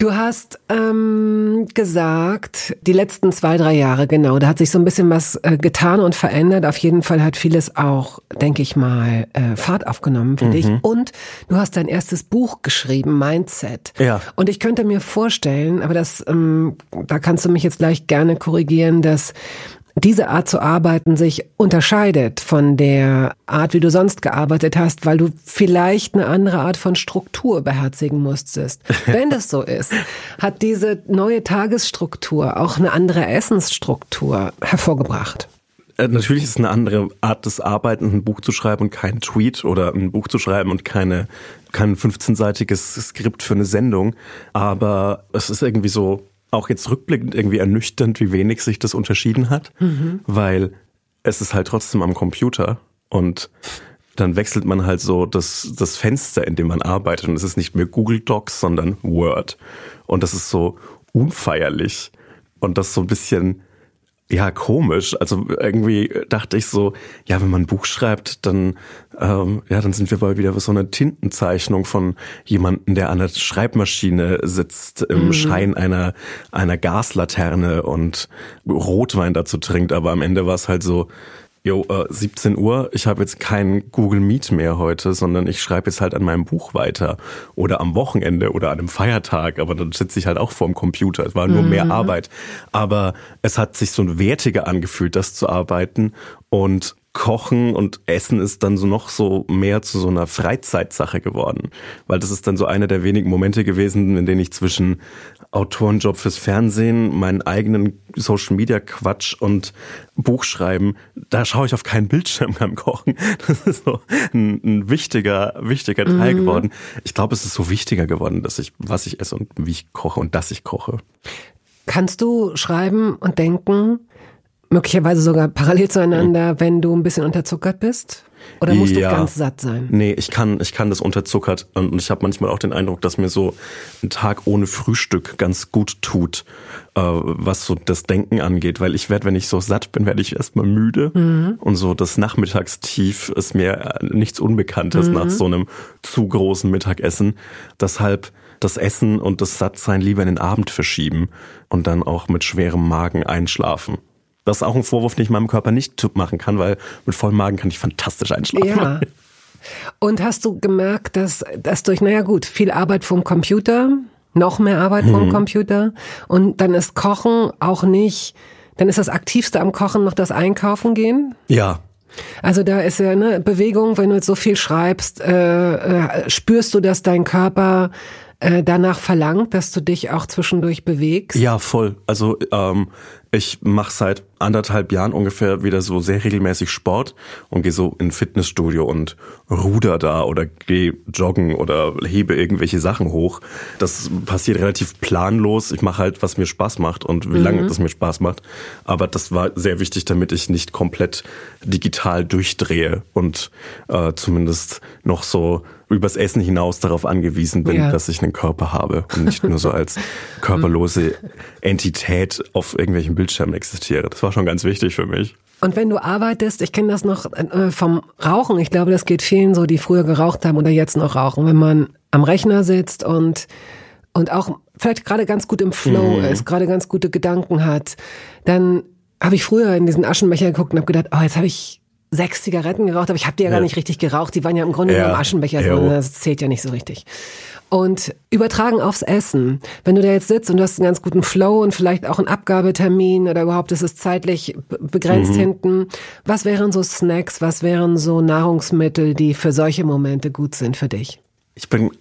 Du hast ähm, gesagt, die letzten zwei, drei Jahre, genau, da hat sich so ein bisschen was äh, getan und verändert. Auf jeden Fall hat vieles auch, denke ich mal, äh, Fahrt aufgenommen für mhm. dich. Und du hast dein erstes Buch geschrieben, Mindset. Ja. Und ich könnte mir vorstellen, aber das, ähm, da kannst du mich jetzt gleich gerne korrigieren, dass diese Art zu arbeiten sich unterscheidet von der Art, wie du sonst gearbeitet hast, weil du vielleicht eine andere Art von Struktur beherzigen musstest. Wenn das so ist, hat diese neue Tagesstruktur auch eine andere Essensstruktur hervorgebracht. Äh, natürlich ist es eine andere Art des Arbeitens, ein Buch zu schreiben und kein Tweet oder ein Buch zu schreiben und keine, kein 15-seitiges Skript für eine Sendung. Aber es ist irgendwie so, auch jetzt rückblickend irgendwie ernüchternd, wie wenig sich das unterschieden hat, mhm. weil es ist halt trotzdem am Computer und dann wechselt man halt so das, das Fenster, in dem man arbeitet und es ist nicht mehr Google Docs, sondern Word. Und das ist so unfeierlich und das so ein bisschen ja, komisch. Also irgendwie dachte ich so, ja, wenn man ein Buch schreibt, dann, ähm, ja, dann sind wir mal wieder so eine Tintenzeichnung von jemandem, der an der Schreibmaschine sitzt, im mhm. Schein einer, einer Gaslaterne und Rotwein dazu trinkt. Aber am Ende war es halt so, Jo, äh, 17 Uhr, ich habe jetzt kein Google Meet mehr heute, sondern ich schreibe jetzt halt an meinem Buch weiter. Oder am Wochenende oder an einem Feiertag, aber dann sitze ich halt auch vorm Computer. Es war nur mhm. mehr Arbeit. Aber es hat sich so ein wertiger angefühlt, das zu arbeiten. Und Kochen und Essen ist dann so noch so mehr zu so einer Freizeitsache geworden. Weil das ist dann so einer der wenigen Momente gewesen, in denen ich zwischen Autorenjob fürs Fernsehen, meinen eigenen Social Media Quatsch und Buchschreiben, da schaue ich auf keinen Bildschirm beim Kochen. Das ist so ein, ein wichtiger, wichtiger Teil mhm. geworden. Ich glaube, es ist so wichtiger geworden, dass ich, was ich esse und wie ich koche und dass ich koche. Kannst du schreiben und denken, möglicherweise sogar parallel zueinander, mhm. wenn du ein bisschen unterzuckert bist? Oder musst ja. du ganz satt sein? Nee, ich kann, ich kann das unterzuckert und ich habe manchmal auch den Eindruck, dass mir so ein Tag ohne Frühstück ganz gut tut, äh, was so das Denken angeht, weil ich werde, wenn ich so satt bin, werde ich erstmal müde mhm. und so das Nachmittagstief ist mir nichts Unbekanntes mhm. nach so einem zu großen Mittagessen. Deshalb das Essen und das Sattsein lieber in den Abend verschieben und dann auch mit schwerem Magen einschlafen. Das ist auch ein Vorwurf, den ich meinem Körper nicht machen kann, weil mit vollem Magen kann ich fantastisch einschlafen. Ja. Und hast du gemerkt, dass, dass durch, naja gut, viel Arbeit vom Computer, noch mehr Arbeit vom mhm. Computer und dann ist Kochen auch nicht, dann ist das Aktivste am Kochen noch das Einkaufen gehen? Ja, also da ist ja eine Bewegung, wenn du jetzt so viel schreibst, äh, äh, spürst du, dass dein Körper äh, danach verlangt, dass du dich auch zwischendurch bewegst? Ja, voll. Also ähm, ich mache seit anderthalb Jahren ungefähr wieder so sehr regelmäßig Sport und gehe so in Fitnessstudio und ruder da oder gehe joggen oder hebe irgendwelche Sachen hoch. Das passiert relativ planlos. Ich mache halt, was mir Spaß macht und wie mhm. lange das mir Spaß macht. Aber das war sehr wichtig, damit ich nicht komplett digital durchdrehe und äh, zumindest noch so übers Essen hinaus darauf angewiesen bin, ja. dass ich einen Körper habe und nicht nur so als körperlose Entität auf irgendwelchen Bildschirmen existiere. Das war schon ganz wichtig für mich. Und wenn du arbeitest, ich kenne das noch äh, vom Rauchen, ich glaube, das geht vielen so, die früher geraucht haben oder jetzt noch rauchen, wenn man am Rechner sitzt und und auch vielleicht gerade ganz gut im Flow mhm. ist, gerade ganz gute Gedanken hat, dann habe ich früher in diesen Aschenbecher geguckt und habe gedacht, oh, jetzt habe ich sechs Zigaretten geraucht, aber ich habe die ja, ja, gar nicht richtig geraucht. Die waren ja im Grunde ja. nur im Aschenbecher, ja. das zählt ja nicht so richtig. Und übertragen aufs Essen. Wenn du da jetzt sitzt und du hast einen ganz guten Flow und vielleicht auch einen Abgabetermin oder überhaupt ist es zeitlich begrenzt mhm. hinten. Was wären so Snacks, was wären so Nahrungsmittel, die für solche Momente gut sind für dich? Ich bin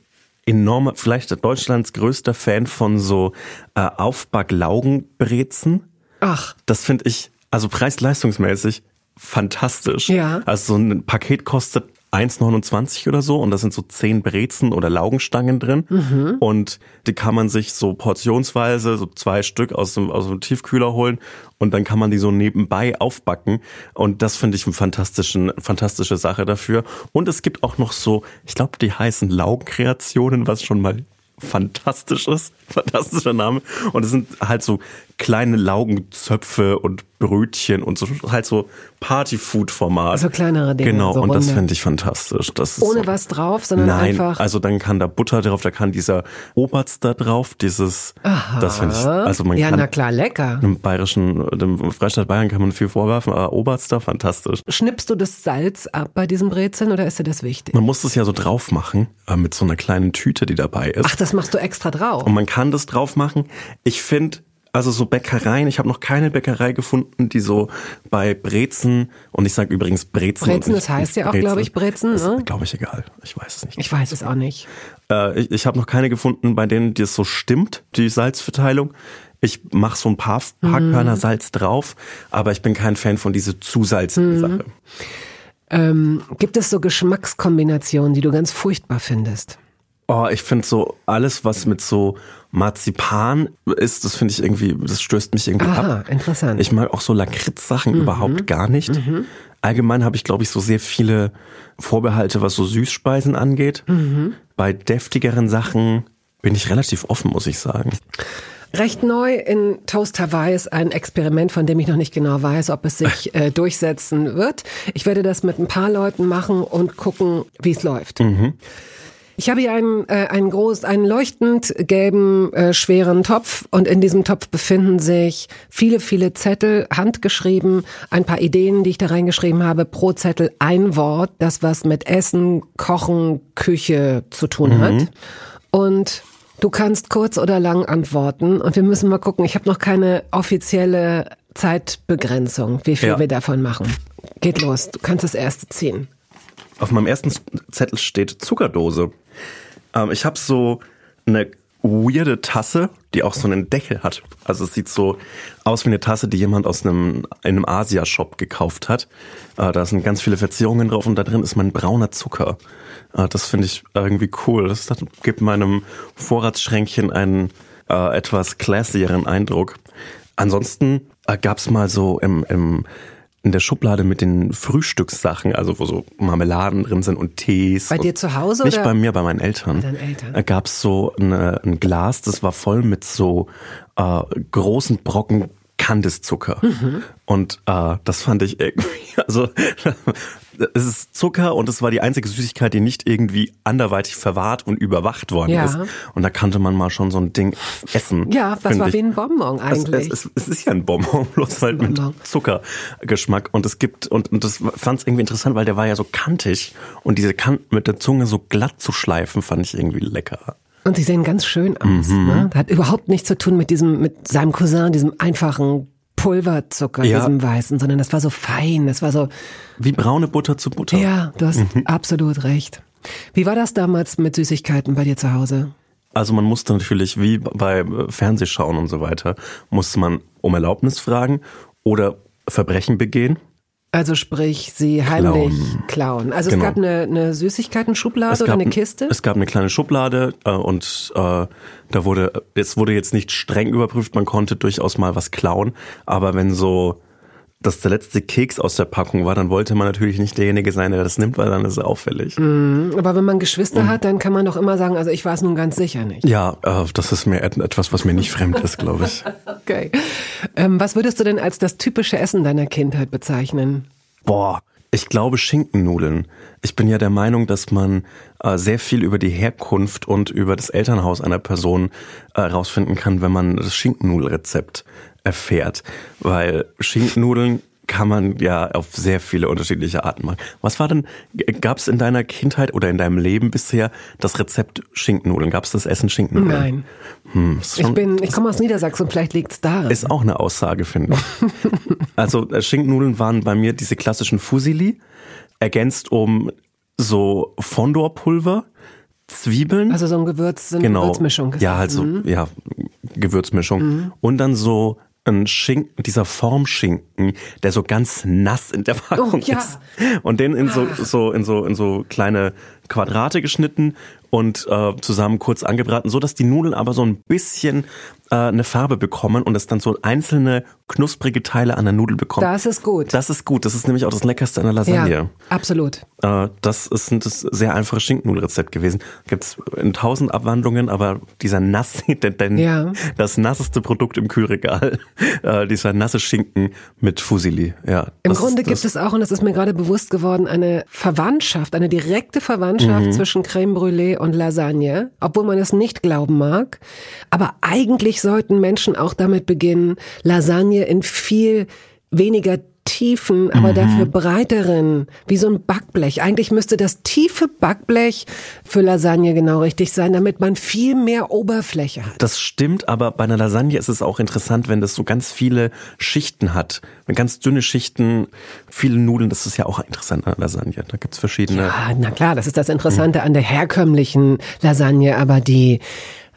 enormer, vielleicht Deutschlands größter Fan von so äh, Aufbacklaugenbrezen. Ach. Das finde ich, also preis-leistungsmäßig fantastisch. Ja. Also so ein Paket kostet 1,29 oder so und da sind so zehn Brezen oder Laugenstangen drin mhm. und die kann man sich so portionsweise, so zwei Stück aus dem, aus dem Tiefkühler holen und dann kann man die so nebenbei aufbacken und das finde ich eine fantastischen, fantastische Sache dafür. Und es gibt auch noch so, ich glaube, die heißen Laugenkreationen, was schon mal fantastisch ist. Fantastischer Name. Und es sind halt so kleine Laugenzöpfe und Brötchen und so halt so Partyfood-Format. Also kleinere Dinge. Genau, so und das finde ich fantastisch. Das Ohne so, was drauf, sondern nein, einfach. Also dann kann da Butter drauf, da kann dieser Oberst da drauf, dieses. Aha. Das finde ich. Also man ja, kann na klar, lecker. Im bayerischen, dem Freistaat Bayern kann man viel vorwerfen, aber Oberst da fantastisch. Schnippst du das Salz ab bei diesen Brezeln oder ist dir das wichtig? Man muss das ja so drauf machen, äh, mit so einer kleinen Tüte, die dabei ist. Ach, das machst du extra drauf. Und man kann das drauf machen. Ich finde, also so Bäckereien, ich habe noch keine Bäckerei gefunden, die so bei Brezen, und ich sage übrigens Brezen. Brezen, das heißt ja auch, glaube ich, Brezen. Ne? Glaube ich egal, ich weiß es nicht. Ich weiß es auch nicht. Äh, ich ich habe noch keine gefunden, bei denen es so stimmt, die Salzverteilung. Ich mache so ein paar, paar mhm. Körner Salz drauf, aber ich bin kein Fan von dieser zusalzigen mhm. Sache. Ähm, gibt es so Geschmackskombinationen, die du ganz furchtbar findest? Oh, ich finde so alles, was mit so Marzipan ist, das finde ich irgendwie, das stößt mich irgendwie Aha, ab. interessant. Ich mag auch so Lakritz-Sachen mhm. überhaupt gar nicht. Mhm. Allgemein habe ich, glaube ich, so sehr viele Vorbehalte, was so Süßspeisen angeht. Mhm. Bei deftigeren Sachen bin ich relativ offen, muss ich sagen. Recht neu in Toast Hawaii ist ein Experiment, von dem ich noch nicht genau weiß, ob es sich äh, durchsetzen wird. Ich werde das mit ein paar Leuten machen und gucken, wie es läuft. Mhm. Ich habe hier einen, äh, einen groß, einen leuchtend gelben, äh, schweren Topf und in diesem Topf befinden sich viele, viele Zettel, handgeschrieben, ein paar Ideen, die ich da reingeschrieben habe, pro Zettel ein Wort, das was mit Essen, Kochen, Küche zu tun mhm. hat. Und du kannst kurz oder lang antworten und wir müssen mal gucken. Ich habe noch keine offizielle Zeitbegrenzung, wie viel ja. wir davon machen. Geht los, du kannst das erste ziehen. Auf meinem ersten Zettel steht Zuckerdose. Ähm, ich habe so eine weirde Tasse, die auch so einen Deckel hat. Also es sieht so aus wie eine Tasse, die jemand aus einem, einem Asia-Shop gekauft hat. Äh, da sind ganz viele Verzierungen drauf und da drin ist mein brauner Zucker. Äh, das finde ich irgendwie cool. Das, das gibt meinem Vorratsschränkchen einen äh, etwas classieren Eindruck. Ansonsten äh, gab es mal so im, im in der Schublade mit den Frühstückssachen, also wo so Marmeladen drin sind und Tees. Bei dir zu Hause? Nicht oder? bei mir, bei meinen Eltern. Bei deinen Eltern. Gab es so eine, ein Glas, das war voll mit so äh, großen Brocken Kandiszucker. Mhm. Und äh, das fand ich irgendwie, also es ist Zucker und es war die einzige Süßigkeit, die nicht irgendwie anderweitig verwahrt und überwacht worden ja. ist. Und da kannte man mal schon so ein Ding essen. Ja, das war ich. wie ein Bonbon eigentlich. Es, es, es, ist ja ein Bonbon, bloß halt mit Zuckergeschmack. Und es gibt, und, und das fand es irgendwie interessant, weil der war ja so kantig und diese Kanten mit der Zunge so glatt zu schleifen, fand ich irgendwie lecker. Und sie sehen ganz schön aus. Mhm. Ne? Das hat überhaupt nichts zu tun mit diesem, mit seinem Cousin, diesem einfachen Pulverzucker, ja. diesem weißen, sondern das war so fein, das war so. Wie braune Butter zu Butter. Ja, du hast mhm. absolut recht. Wie war das damals mit Süßigkeiten bei dir zu Hause? Also man musste natürlich, wie bei Fernsehschauen und so weiter, musste man um Erlaubnis fragen oder Verbrechen begehen. Also sprich, sie heimlich klauen. klauen. Also genau. es gab eine, eine Süßigkeiten-Schublade oder eine Kiste? Es gab eine kleine Schublade äh, und äh, da wurde, es wurde jetzt nicht streng überprüft, man konnte durchaus mal was klauen, aber wenn so das der letzte Keks aus der Packung war, dann wollte man natürlich nicht derjenige sein, der das nimmt, weil dann ist es auffällig. Mm, aber wenn man Geschwister mm. hat, dann kann man doch immer sagen, also ich war es nun ganz sicher nicht. Ja, äh, das ist mir etwas, was mir nicht fremd ist, glaube ich. okay. Ähm, was würdest du denn als das typische Essen deiner Kindheit bezeichnen? Boah, Ich glaube Schinkennudeln. Ich bin ja der Meinung, dass man äh, sehr viel über die Herkunft und über das Elternhaus einer Person herausfinden äh, kann, wenn man das Schinkennudelrezept erfährt. Weil Schinkennudeln kann man ja auf sehr viele unterschiedliche Arten machen. Was war denn, gab es in deiner Kindheit oder in deinem Leben bisher das Rezept Schinkennudeln? Gab es das Essen Schinkennudeln? Nein. Hm, ich bin, ich komme aus Niedersachsen, vielleicht liegt es daran. Ist auch eine Aussage, finde ich. also äh, Schinkennudeln waren bei mir diese klassischen Fusili, ergänzt um so Fondorpulver, Zwiebeln. Also so ein Gewürz, so eine genau. Gewürzmischung. Ja, halt so, mhm. ja, Gewürzmischung. Mhm. Und dann so ein Schinken, dieser Formschinken, der so ganz nass in der Packung oh, ja. ist. Und den in so, ah. so, in so, in so kleine Quadrate geschnitten und äh, zusammen kurz angebraten, so dass die Nudeln aber so ein bisschen äh, eine Farbe bekommen und es dann so einzelne knusprige Teile an der Nudel bekommen. Das ist gut. Das ist gut. Das ist nämlich auch das Leckerste an der Lasagne. Ja, absolut. Äh, das ist ein das sehr einfache Schinkennudelrezept gewesen. Gibt's in tausend Abwandlungen, aber dieser nass, denn, ja. das nasseste Produkt im Kühlregal, äh, dieser nasse Schinken mit Fusili. Ja. Im Grunde gibt es auch, und das ist mir gerade bewusst geworden, eine Verwandtschaft, eine direkte Verwandtschaft mhm. zwischen Creme Brûlée und Lasagne, obwohl man es nicht glauben mag. Aber eigentlich sollten Menschen auch damit beginnen, Lasagne in viel weniger tiefen, aber mhm. dafür breiteren, wie so ein Backblech. Eigentlich müsste das tiefe Backblech für Lasagne genau richtig sein, damit man viel mehr Oberfläche hat. Das stimmt, aber bei einer Lasagne ist es auch interessant, wenn das so ganz viele Schichten hat. Wenn ganz dünne Schichten, viele Nudeln, das ist ja auch interessant an Lasagne. Da gibt's verschiedene. Ja, na klar, das ist das Interessante mhm. an der herkömmlichen Lasagne, aber die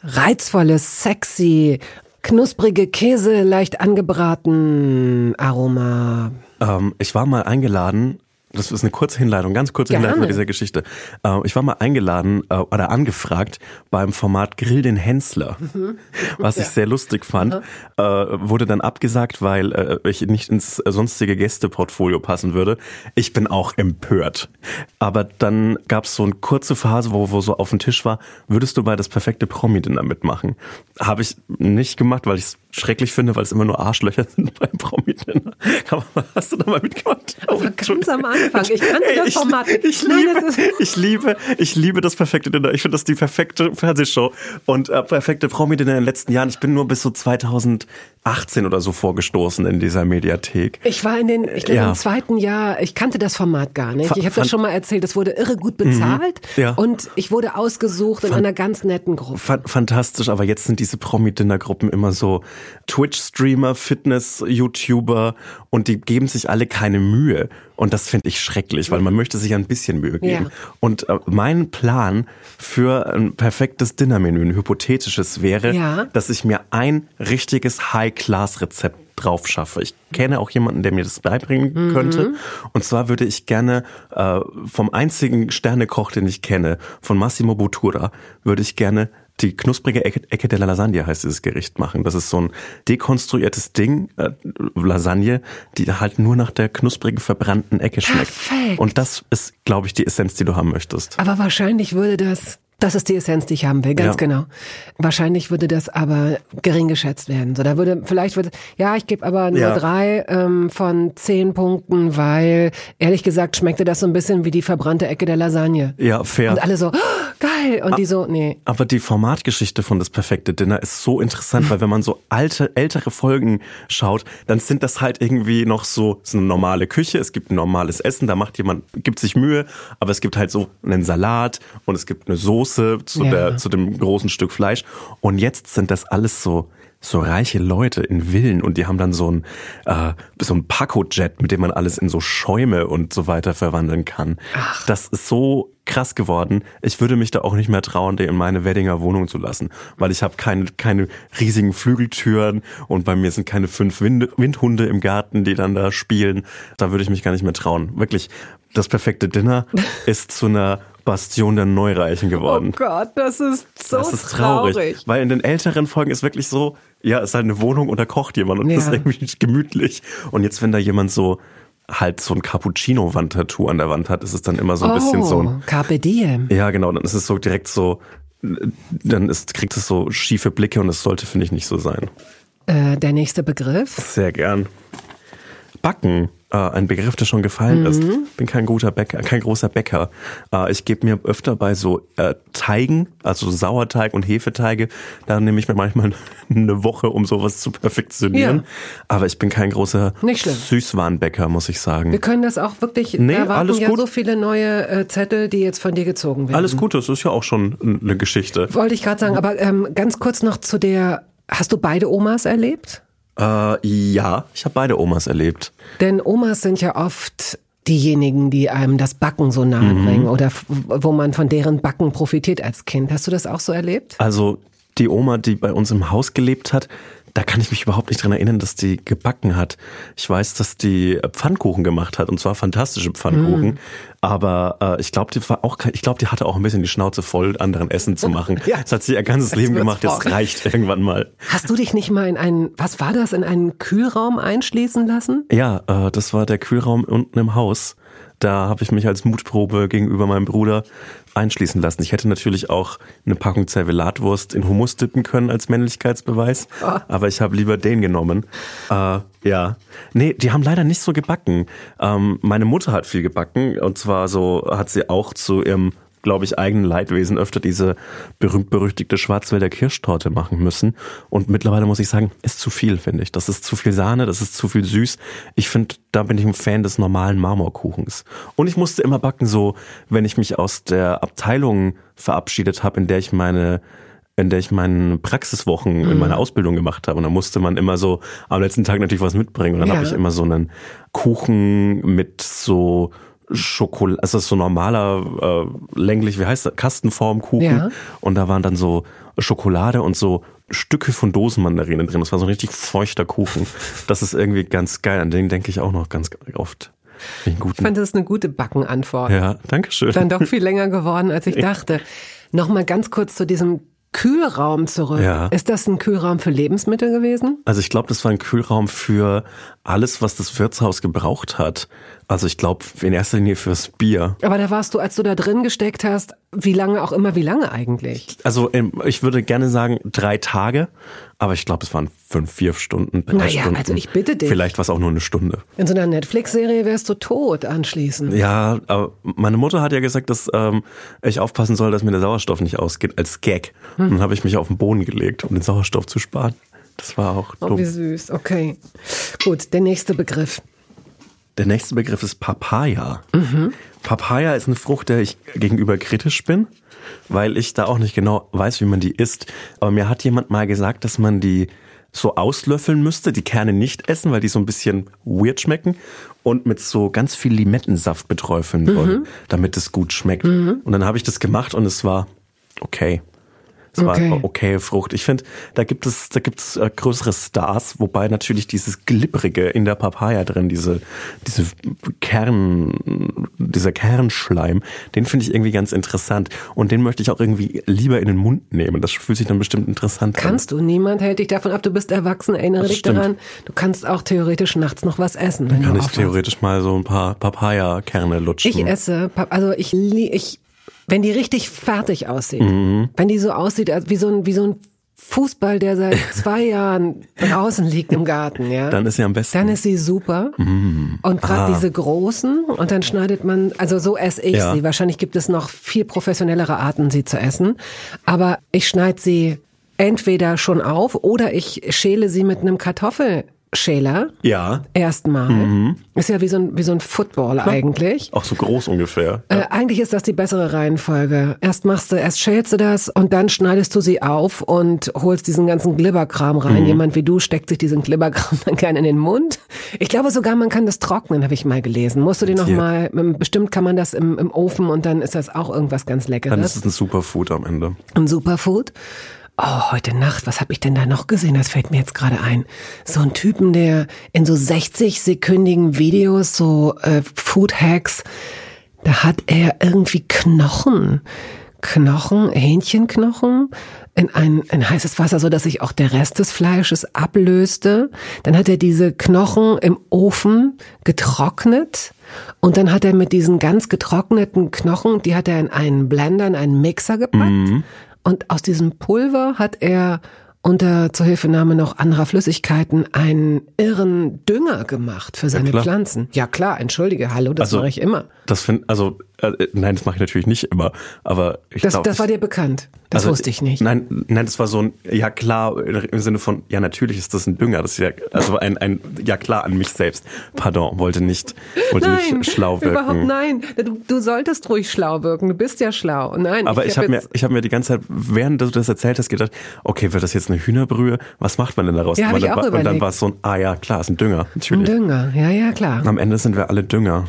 reizvolle, sexy, knusprige Käse, leicht angebraten, Aroma. Ähm, ich war mal eingeladen das ist eine kurze Hinleitung, ganz kurze Gerne. Hinleitung dieser Geschichte. Äh, ich war mal eingeladen äh, oder angefragt beim Format Grill den Hensler, mhm. was ich sehr lustig fand. Äh, wurde dann abgesagt, weil ich nicht ins sonstige Gästeportfolio passen würde. Ich bin auch empört. Aber dann gab es so eine kurze Phase, wo, wo so auf dem Tisch war, würdest du bei das perfekte Promi-Dinner mitmachen? Habe ich nicht gemacht, weil ich es schrecklich finde, weil es immer nur Arschlöcher sind beim Promi-Dinner. Aber hast du da mal mitgemacht? Aber ganz am Anfang. Ich kannte Ey, das Format. Ich, ich, liebe, ich liebe, ich liebe das perfekte Dinner. Ich finde das die perfekte Fernsehshow und äh, perfekte Promi-Dinner in den letzten Jahren. Ich bin nur bis so 2018 oder so vorgestoßen in dieser Mediathek. Ich war in den, ich glaube ja. im zweiten Jahr, ich kannte das Format gar nicht. Ich habe das schon mal erzählt, es wurde irre gut bezahlt mhm. ja. und ich wurde ausgesucht in einer ganz netten Gruppe. Fantastisch, aber jetzt sind diese Promi-Dinner-Gruppen immer so Twitch-Streamer, Fitness-YouTuber und die geben sich alle keine Mühe. Und das finde ich schrecklich, weil man möchte sich ein bisschen Mühe geben. Ja. Und äh, mein Plan für ein perfektes Dinnermenü, ein hypothetisches, wäre, ja. dass ich mir ein richtiges High-Class-Rezept drauf schaffe. Ich kenne auch jemanden, der mir das beibringen mhm. könnte. Und zwar würde ich gerne äh, vom einzigen Sternekoch, den ich kenne, von Massimo Bottura, würde ich gerne die knusprige Ecke, Ecke der Lasagne heißt dieses Gericht machen. Das ist so ein dekonstruiertes Ding, äh, Lasagne, die halt nur nach der knusprigen verbrannten Ecke schmeckt. Perfekt. Und das ist, glaube ich, die Essenz, die du haben möchtest. Aber wahrscheinlich würde das das ist die Essenz, die ich haben will, ganz ja. genau. Wahrscheinlich würde das aber gering geschätzt werden. So, da würde vielleicht würde ja, ich gebe aber nur ja. drei ähm, von zehn Punkten, weil ehrlich gesagt schmeckte das so ein bisschen wie die verbrannte Ecke der Lasagne. Ja, fair. Und alle so oh, geil und die so nee. Aber die Formatgeschichte von das perfekte Dinner ist so interessant, weil wenn man so alte ältere Folgen schaut, dann sind das halt irgendwie noch so so eine normale Küche. Es gibt ein normales Essen, da macht jemand gibt sich Mühe, aber es gibt halt so einen Salat und es gibt eine Soße zu, ja. der, zu dem großen Stück Fleisch. Und jetzt sind das alles so so reiche Leute in Villen und die haben dann so ein äh, so ein Paco-Jet, mit dem man alles in so Schäume und so weiter verwandeln kann. Ach. Das ist so krass geworden. Ich würde mich da auch nicht mehr trauen, den in meine Weddinger Wohnung zu lassen, weil ich habe keine keine riesigen Flügeltüren und bei mir sind keine fünf Wind Windhunde im Garten, die dann da spielen. Da würde ich mich gar nicht mehr trauen. Wirklich, das perfekte Dinner ist zu einer Bastion der Neureichen geworden. Oh Gott, das ist so das ist traurig, traurig. Weil in den älteren Folgen ist wirklich so, ja, es ist halt eine Wohnung und da kocht jemand und ja. das ist irgendwie gemütlich. Und jetzt, wenn da jemand so halt so ein Cappuccino-Wandtattoo an der Wand hat, ist es dann immer so ein oh, bisschen so ein... Carpe diem. Ja, genau, dann ist es so direkt so, dann ist, kriegt es so schiefe Blicke und das sollte, finde ich, nicht so sein. Äh, der nächste Begriff? Sehr gern. Backen. Äh, ein Begriff, der schon gefallen mhm. ist. Bin kein guter Bäcker, kein großer Bäcker. Äh, ich gebe mir öfter bei so äh, Teigen, also Sauerteig und Hefeteige, da nehme ich mir manchmal eine Woche, um sowas zu perfektionieren. Ja. Aber ich bin kein großer Süßwarenbäcker, muss ich sagen. Wir können das auch wirklich, nee, da warten ja gut. so viele neue äh, Zettel, die jetzt von dir gezogen werden. Alles gut, das ist ja auch schon eine Geschichte. Wollte ich gerade sagen, aber ähm, ganz kurz noch zu der, hast du beide Omas erlebt? Äh, ja, ich habe beide Omas erlebt. Denn Omas sind ja oft diejenigen, die einem das Backen so nahe mhm. bringen oder wo man von deren Backen profitiert als Kind. Hast du das auch so erlebt? Also die Oma, die bei uns im Haus gelebt hat, da kann ich mich überhaupt nicht dran erinnern, dass die gebacken hat. Ich weiß, dass die Pfannkuchen gemacht hat und zwar fantastische Pfannkuchen. Mm. Aber äh, ich glaube, die war auch, ich glaube, die hatte auch ein bisschen die Schnauze voll, anderen Essen zu machen. ja. Das hat sie ihr ganzes Leben gemacht. Jetzt reicht irgendwann mal. Hast du dich nicht mal in einen, was war das, in einen Kühlraum einschließen lassen? Ja, äh, das war der Kühlraum unten im Haus. Da habe ich mich als Mutprobe gegenüber meinem Bruder einschließen lassen. Ich hätte natürlich auch eine Packung Zervelatwurst in Hummus dippen können als Männlichkeitsbeweis, oh. aber ich habe lieber den genommen. Äh, ja. Nee, die haben leider nicht so gebacken. Ähm, meine Mutter hat viel gebacken und zwar so hat sie auch zu ihrem glaube ich, eigenen Leidwesen öfter diese berühmt-berüchtigte Schwarzwälder Kirschtorte machen müssen. Und mittlerweile muss ich sagen, ist zu viel, finde ich. Das ist zu viel Sahne, das ist zu viel süß. Ich finde, da bin ich ein Fan des normalen Marmorkuchens. Und ich musste immer backen, so, wenn ich mich aus der Abteilung verabschiedet habe, in der ich meine in der ich meine Praxiswochen in meiner mhm. Ausbildung gemacht habe. Und da musste man immer so am letzten Tag natürlich was mitbringen. Und dann ja. habe ich immer so einen Kuchen mit so Schokolade, also so normaler, äh, länglich, wie heißt das, Kastenformkuchen. Ja. Und da waren dann so Schokolade und so Stücke von Dosenmandarinen drin. Das war so ein richtig feuchter Kuchen. Das ist irgendwie ganz geil. An den denke ich auch noch ganz oft. Ich fand das eine gute Backenantwort. Ja, danke schön. Dann doch viel länger geworden, als ich dachte. Nochmal ganz kurz zu diesem Kühlraum zurück. Ja. Ist das ein Kühlraum für Lebensmittel gewesen? Also ich glaube, das war ein Kühlraum für alles, was das Wirtshaus gebraucht hat. Also ich glaube in erster Linie fürs Bier. Aber da warst du, als du da drin gesteckt hast, wie lange auch immer, wie lange eigentlich? Also ich würde gerne sagen drei Tage, aber ich glaube, es waren fünf, vier Stunden, drei naja, Stunden. also ich bitte dich. Vielleicht war es auch nur eine Stunde. In so einer Netflix-Serie wärst du tot anschließend. Ja, aber meine Mutter hat ja gesagt, dass ähm, ich aufpassen soll, dass mir der Sauerstoff nicht ausgeht, als Gag. Hm. Und dann habe ich mich auf den Boden gelegt, um den Sauerstoff zu sparen. Das war auch dumm. Oh, wie süß. Okay. Gut, der nächste Begriff. Der nächste Begriff ist Papaya. Mhm. Papaya ist eine Frucht, der ich gegenüber kritisch bin, weil ich da auch nicht genau weiß, wie man die isst. Aber mir hat jemand mal gesagt, dass man die so auslöffeln müsste, die Kerne nicht essen, weil die so ein bisschen weird schmecken und mit so ganz viel Limettensaft beträufeln mhm. damit es gut schmeckt. Mhm. Und dann habe ich das gemacht und es war okay. Es okay. war okay Frucht. Ich finde, da gibt es, da gibt es äh, größere Stars, wobei natürlich dieses Glibbrige in der Papaya drin, diese, diese Kern, dieser Kernschleim, den finde ich irgendwie ganz interessant. Und den möchte ich auch irgendwie lieber in den Mund nehmen. Das fühlt sich dann bestimmt interessant an. Kannst du. Niemand hält dich davon ab. Du bist erwachsen. Erinnere dich daran. Du kannst auch theoretisch nachts noch was essen. Dann kann ich theoretisch mal so ein paar Papaya-Kerne lutschen. Ich esse, also ich, ich wenn die richtig fertig aussieht, mhm. wenn die so aussieht wie so ein, wie so ein Fußball, der seit zwei Jahren draußen liegt im Garten, ja. Dann ist sie am besten. Dann ist sie super. Mm. Und gerade ah. diese großen, und dann schneidet man, also so esse ich ja. sie. Wahrscheinlich gibt es noch viel professionellere Arten, sie zu essen. Aber ich schneide sie entweder schon auf oder ich schäle sie mit einem Kartoffel Schäler. Ja. Erstmal. Mhm. Ist ja wie so ein, wie so ein Football ja. eigentlich. Auch so groß ungefähr. Ja. Äh, eigentlich ist das die bessere Reihenfolge. Erst machst du, erst schälst du das und dann schneidest du sie auf und holst diesen ganzen Glibberkram rein. Mhm. Jemand wie du steckt sich diesen Glibberkram dann gerne in den Mund. Ich glaube sogar, man kann das trocknen, habe ich mal gelesen. Musst du den nochmal, bestimmt kann man das im, im Ofen und dann ist das auch irgendwas ganz Leckeres. Dann ist es ein Superfood am Ende. Ein Superfood. Oh, heute Nacht, was habe ich denn da noch gesehen? Das fällt mir jetzt gerade ein. So ein Typen, der in so 60-sekündigen Videos, so äh, Food Hacks, da hat er irgendwie Knochen. Knochen, Hähnchenknochen in ein, in heißes Wasser, so dass sich auch der Rest des Fleisches ablöste. Dann hat er diese Knochen im Ofen getrocknet und dann hat er mit diesen ganz getrockneten Knochen, die hat er in einen Blender, in einen Mixer gepackt. Mhm und aus diesem Pulver hat er unter Zuhilfenahme noch anderer Flüssigkeiten einen irren Dünger gemacht für seine klar. Pflanzen. Ja klar, entschuldige, hallo, das Also, mache ich immer. Das finde, also, äh, nein, das mache ich natürlich nicht immer, aber ich Das, glaub, das war dir bekannt. Das also, wusste ich nicht. Nein, nein, das war so ein, ja klar, im Sinne von, ja natürlich ist das ein Dünger, das ist ja, also ein, ein, ja klar an mich selbst. Pardon, wollte nicht, wollte Nein, nicht schlau wirken. überhaupt nein. Du, du solltest ruhig schlau wirken. Du bist ja schlau. Nein, Aber ich hab habe mir, jetzt- ich habe mir die ganze Zeit, während du das erzählt hast, gedacht, okay, wird das jetzt eine Hühnerbrühe? Was macht man denn daraus? Ja, hab und, ich dann, auch war- und dann war es so ein, ah ja, klar, ist ein Dünger, ein natürlich. Dünger. Ja, ja, klar. Am Ende sind wir alle Dünger.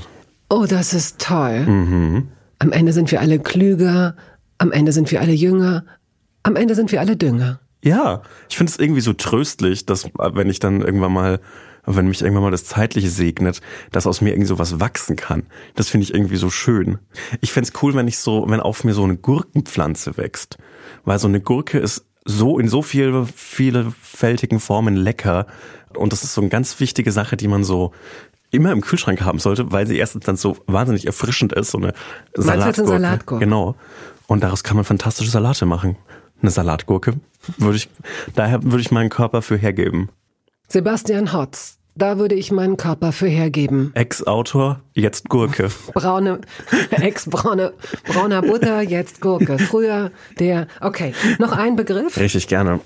Oh, das ist toll. Mhm. Am Ende sind wir alle klüger. Am Ende sind wir alle jünger. Am Ende sind wir alle Dünger. Ja, ich finde es irgendwie so tröstlich, dass äh, wenn ich dann irgendwann mal, wenn mich irgendwann mal das Zeitliche segnet, dass aus mir irgendwie so was wachsen kann. Das finde ich irgendwie so schön. Ich fänd's cool, wenn ich so, wenn auf mir so eine Gurkenpflanze wächst. Weil so eine Gurke ist so in so viel, vielfältigen Formen lecker. Und das ist so eine ganz wichtige Sache, die man so immer im Kühlschrank haben sollte, weil sie erstens dann so wahnsinnig erfrischend ist, so eine du jetzt eine Salatgurke. Salatgurke? Genau. Und daraus kann man fantastische Salate machen. Eine Salatgurke würde ich, daher würde ich meinen Körper für hergeben. Sebastian Hotz. Da würde ich meinen Körper für hergeben. Ex-Autor, jetzt Gurke. Braune, ex-braune, brauner Butter, jetzt Gurke. Früher der, okay. Noch ein Begriff? Richtig gerne.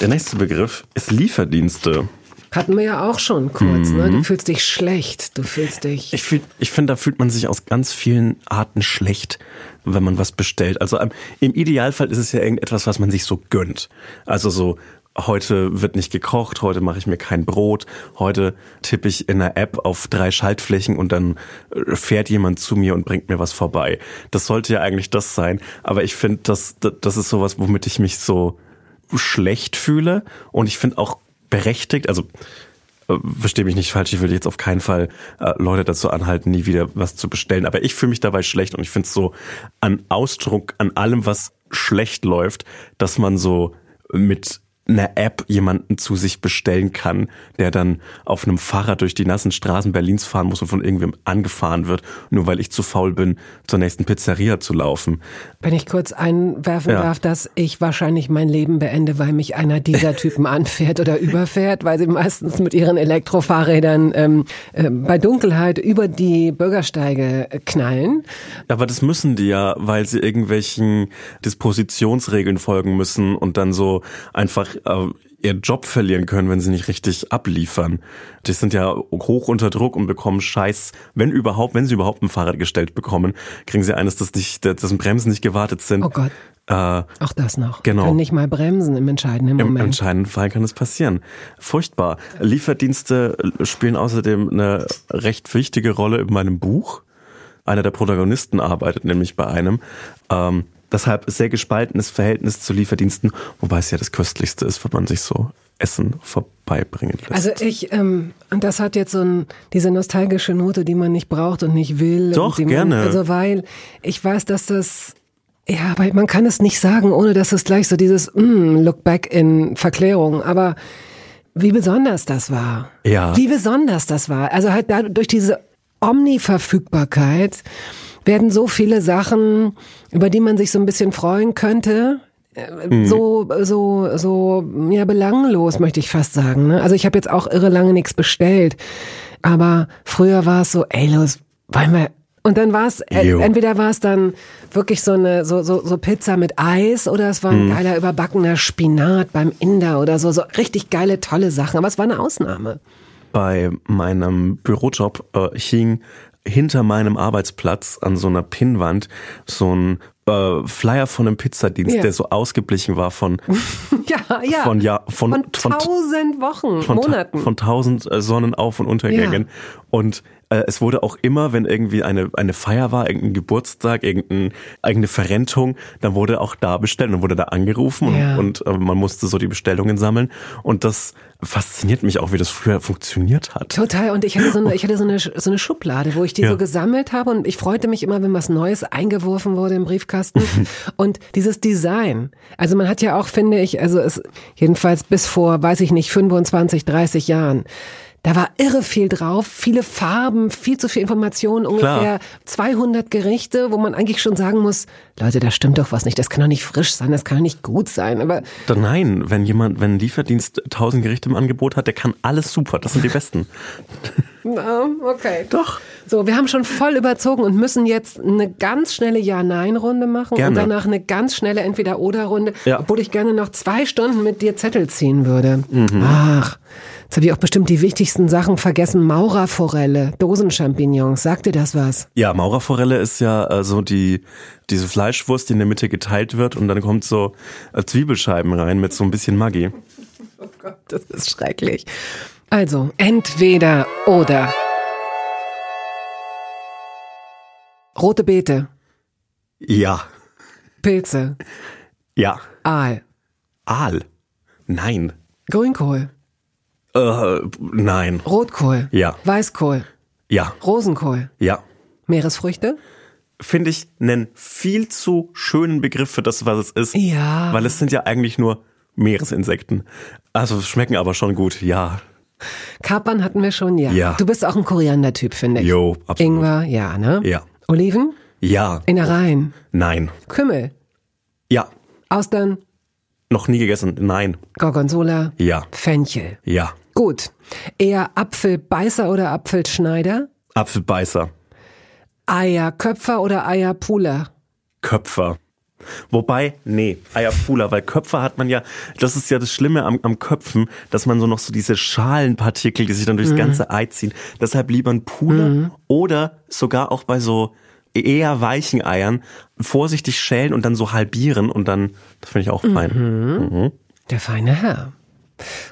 Der nächste Begriff ist Lieferdienste. Hatten wir ja auch schon kurz, ne? Du fühlst dich schlecht. Du fühlst dich. Ich, fühl, ich finde, da fühlt man sich aus ganz vielen Arten schlecht, wenn man was bestellt. Also ähm, im Idealfall ist es ja irgendetwas, was man sich so gönnt. Also so, heute wird nicht gekocht, heute mache ich mir kein Brot, heute tippe ich in einer App auf drei Schaltflächen und dann äh, fährt jemand zu mir und bringt mir was vorbei. Das sollte ja eigentlich das sein. Aber ich finde, das das ist sowas, womit ich mich so schlecht fühle. Und ich finde auch berechtigt, also äh, verstehe mich nicht falsch, ich will jetzt auf keinen Fall äh, Leute dazu anhalten, nie wieder was zu bestellen. Aber ich fühle mich dabei schlecht und ich finde es so an Ausdruck, an allem, was schlecht läuft, dass man so mit einer App jemanden zu sich bestellen kann, der dann auf einem Fahrrad durch die nassen Straßen Berlins fahren muss und von irgendwem angefahren wird, nur weil ich zu faul bin, zur nächsten Pizzeria zu laufen. Wenn ich kurz einwerfen Ja. darf, dass ich wahrscheinlich mein Leben beende, weil mich einer dieser Typen anfährt oder überfährt, weil sie meistens mit ihren Elektrofahrrädern ähm, äh, bei Dunkelheit über die Bürgersteige knallen. Aber das müssen die ja, weil sie irgendwelchen Dispositionsregeln folgen müssen und dann so einfach äh, ihren Job verlieren können, wenn sie nicht richtig abliefern. Die sind ja hoch unter Druck und bekommen Scheiß, wenn überhaupt, wenn sie überhaupt ein Fahrrad gestellt bekommen, kriegen sie eines, das nicht, dessen Bremsen nicht gewartet sind. Oh Gott. Äh, Auch das noch. Genau. Können nicht mal bremsen im entscheidenden Im Moment. entscheidenden Fall kann es passieren. Furchtbar. Lieferdienste spielen außerdem eine recht wichtige Rolle in meinem Buch. Einer der Protagonisten arbeitet nämlich bei einem. Ähm, deshalb sehr gespaltenes Verhältnis zu Lieferdiensten, wobei es ja das Köstlichste ist, wenn man sich so Essen vorbeibringen lässt. Also ich, ähm, und das hat jetzt so ein, diese nostalgische Note, die man nicht braucht und nicht will. Doch, die man, gerne. Also weil ich weiß, dass das, ja, aber man kann es nicht sagen, ohne dass es gleich so dieses mm, Look back in Verklärung. Aber wie besonders das war. Ja. Wie besonders das war. Also halt da, durch diese Omni-Verfügbarkeit werden so viele Sachen, über die man sich so ein bisschen freuen könnte, äh, so so so ja belanglos möchte ich fast sagen. Ne? Also ich habe jetzt auch irre lange nichts bestellt, aber früher war es so, ey los, wollen wir und dann war es äh, entweder war es dann wirklich so eine so so so Pizza mit Eis oder es war ein geiler überbackener Spinat beim Inder oder so so richtig geile tolle Sachen, aber es war eine Ausnahme. bei meinem Bürojob äh, hing hinter meinem Arbeitsplatz an so einer Pinnwand so ein äh, Flyer von einem Pizzadienst, Ja. der so ausgeblichen war von Ja, ja. Von ja- von- von, von- tausend Wochen, von, Monaten. von tausend äh, Sonnenauf- und Untergängen. Und äh, es wurde auch immer, wenn irgendwie eine, eine Feier war, irgendein Geburtstag, irgendein, irgendeine Verrentung, dann wurde auch da bestellt. Dann wurde da angerufen Ja. und, und äh, man musste so die Bestellungen sammeln. Und das fasziniert mich auch, wie das früher funktioniert hat. Total. Und ich hatte so eine, ich hatte so eine, so eine Schublade, wo ich die Ja. so gesammelt habe und ich freute mich immer, wenn was Neues eingeworfen wurde im Briefkasten. und dieses Design. Also man hat ja auch, finde ich, also es, jedenfalls bis vor, weiß ich nicht, 25, 30 Jahren, Da war irre viel drauf, viele Farben, viel zu viel Information, ungefähr Klar. 200 Gerichte, wo man eigentlich schon sagen muss, Leute, da stimmt doch was nicht, das kann doch nicht frisch sein, das kann doch nicht gut sein, aber Dann Nein, wenn jemand, wenn ein Lieferdienst 1000 Gerichte im Angebot hat, der kann alles super. Das sind die besten. na, okay. Doch. So, wir haben schon voll überzogen und müssen jetzt eine ganz schnelle Ja-Nein-Runde machen Gerne. und danach eine ganz schnelle Entweder-Oder-Runde, Ja. obwohl ich gerne noch zwei Stunden mit dir Zettel ziehen würde. Mhm. Ach, jetzt habe ich auch bestimmt die wichtigsten Sachen vergessen. Maurerforelle, Dosenchampignons, sagt dir das was? Ja, Maurerforelle ist ja äh, so die diese Fleischwurst, die in der Mitte geteilt wird und dann kommt so äh, Zwiebelscheiben rein mit so ein bisschen Maggi. Oh Gott, das ist schrecklich. Also, entweder oder. Rote Beete, Ja, Pilze, ja. Aal, Aal. Nein. Grünkohl, Äh, nein. Rotkohl, Ja. Weißkohl, Ja, Rosenkohl, ja. Meeresfrüchte? Finde ich einen viel zu schönen Begriff für das, was es ist. Ja. Weil es sind ja eigentlich nur Meeresinsekten. Also schmecken aber schon gut, ja. Kapern hatten wir schon, ja. Ja. Du bist auch ein Koriander-Typ, finde ich. Jo, absolut. Ingwer, ja, ne? Ja. Oliven? Ja. Innereien? Nein. Kümmel? Ja. Austern? Noch nie gegessen. Nein. Gorgonzola? Ja. Fenchel? Ja. Gut. Eher Apfelbeißer oder Apfelschneider? Apfelbeißer. Eierköpfer oder Eierpuler? Köpfer. Wobei, nee, Eierpuler, weil Köpfer hat man ja, das ist ja das Schlimme am, am Köpfen, dass man so noch so diese Schalenpartikel, die sich dann durchs Mhm. ganze Ei ziehen. Deshalb lieber ein Puder oder sogar auch bei so eher weichen Eiern vorsichtig schälen und dann so halbieren und dann, das finde ich auch fein. Der feine Herr.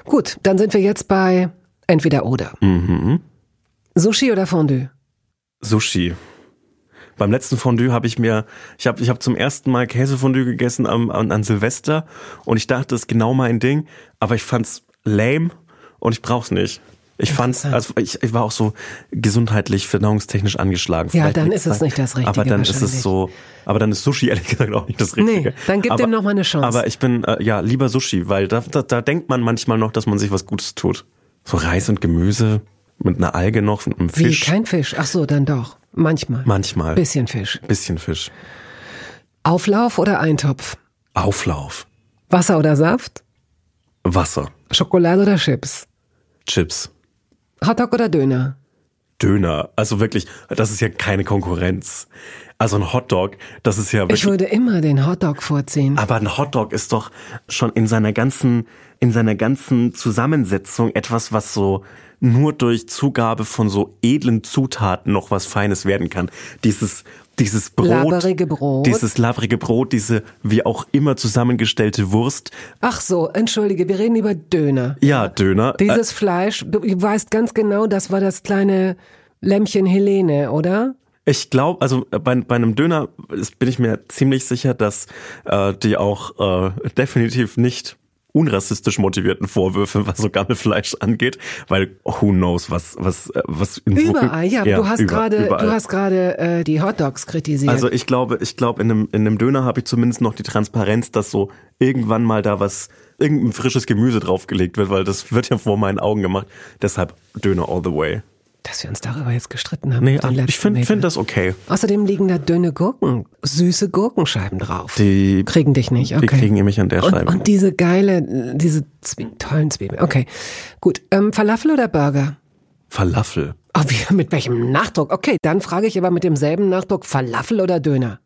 Gut, dann sind wir jetzt bei entweder oder. Mhm. Sushi oder Fondue? Sushi. Beim letzten Fondue habe ich mir, ich habe ich hab zum ersten Mal Käsefondue gegessen am, an, an Silvester und ich dachte, das ist genau mein Ding, aber ich fand's lame und ich brauch's nicht. Ich fand, Interessant. also ich, ich war auch so gesundheitlich, verdauungstechnisch angeschlagen. Ja, dann ist es nicht das Richtige Aber dann ist es so, aber dann ist Sushi ehrlich gesagt auch nicht das Richtige. Nee, dann gib aber, dem noch mal eine Chance. Aber ich bin, äh, ja, lieber Sushi, weil da, da, da denkt man manchmal noch, dass man sich was Gutes tut. So Reis und Gemüse mit einer Alge noch, mit einem Wie, Fisch. kein Fisch? Ach so, dann doch. Manchmal. Manchmal. Bisschen Fisch. Bisschen Fisch. Auflauf oder Eintopf? Auflauf. Wasser oder Saft? Wasser. Schokolade oder Chips? Chips. Hotdog oder Döner? Döner. Also wirklich, das ist ja keine Konkurrenz. Also ein Hotdog, das ist ja wirklich. Ich würde immer den Hotdog vorziehen. aber ein Hotdog ist doch schon in seiner ganzen, in seiner ganzen Zusammensetzung etwas, was so nur durch Zugabe von so edlen Zutaten noch was Feines werden kann. Dieses, dieses Brot. Labberige Brot. Dieses labbrige Brot, diese wie auch immer zusammengestellte Wurst. Ach so, entschuldige, wir reden über Döner. Ja, Döner. Dieses Fleisch, du weißt ganz genau, das war das kleine Lämmchen Helene, oder? Ich glaube, also äh, bei, bei einem Döner bin ich mir ziemlich sicher, dass äh, die auch äh, definitiv nicht unrassistisch motivierten Vorwürfe, was so Gammelfleisch angeht, weil who knows, was was äh, was in Überall, ja. du hast gerade, du hast gerade äh, die Hotdogs kritisiert. also ich glaube, ich glaube in einem in einem Döner habe ich zumindest noch die Transparenz, dass so irgendwann mal da was irgendein frisches Gemüse draufgelegt wird, weil das wird ja vor meinen Augen gemacht. Deshalb Döner all the way. Dass wir uns darüber jetzt gestritten haben. Nee, ich finde find das okay. Außerdem liegen da dünne Gurken, süße Gurkenscheiben drauf. Die kriegen dich nicht, okay. die kriegen mich an der und, Scheibe. und diese geile, diese Zwie tollen Zwiebeln. Okay, gut. Ähm, Falafel oder Burger? Falafel. Oh, wie, mit welchem Nachdruck? Okay, dann frage ich aber mit demselben Nachdruck Falafel oder Döner?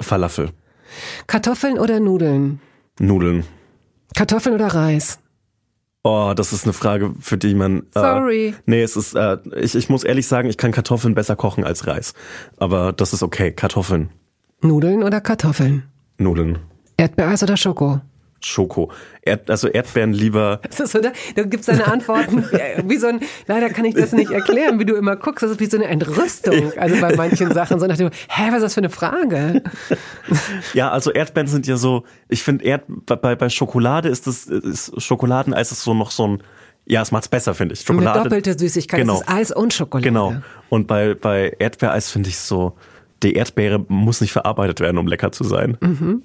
Falafel. Kartoffeln oder Nudeln? Nudeln. Kartoffeln oder Reis? Oh, das ist eine Frage, für die man. Sorry. Äh, nee, es ist. Äh, ich, ich muss ehrlich sagen, ich kann Kartoffeln besser kochen als Reis. Aber das ist okay. Kartoffeln, Nudeln oder Kartoffeln? Nudeln, Erdbeereis oder Schoko? Schoko. Erd, also Erdbeeren lieber. Das ist, oder? Du gibst deine Antworten wie so ein, leider kann ich das nicht erklären, wie du immer guckst, das ist wie so eine Entrüstung, also bei manchen Sachen, so nach dem, hä, was ist das für eine Frage? Ja, also Erdbeeren sind ja so. Ich finde Erd bei bei Schokolade ist das ist Schokoladeneis ist so noch so ein. Ja, es macht's besser, finde ich. Eine Schokolade. doppelte Süßigkeit, Genau. das ist Eis und Schokolade. Genau. Und bei bei Erdbeereis finde ich so. Die Erdbeere muss nicht verarbeitet werden, um lecker zu sein. Mhm.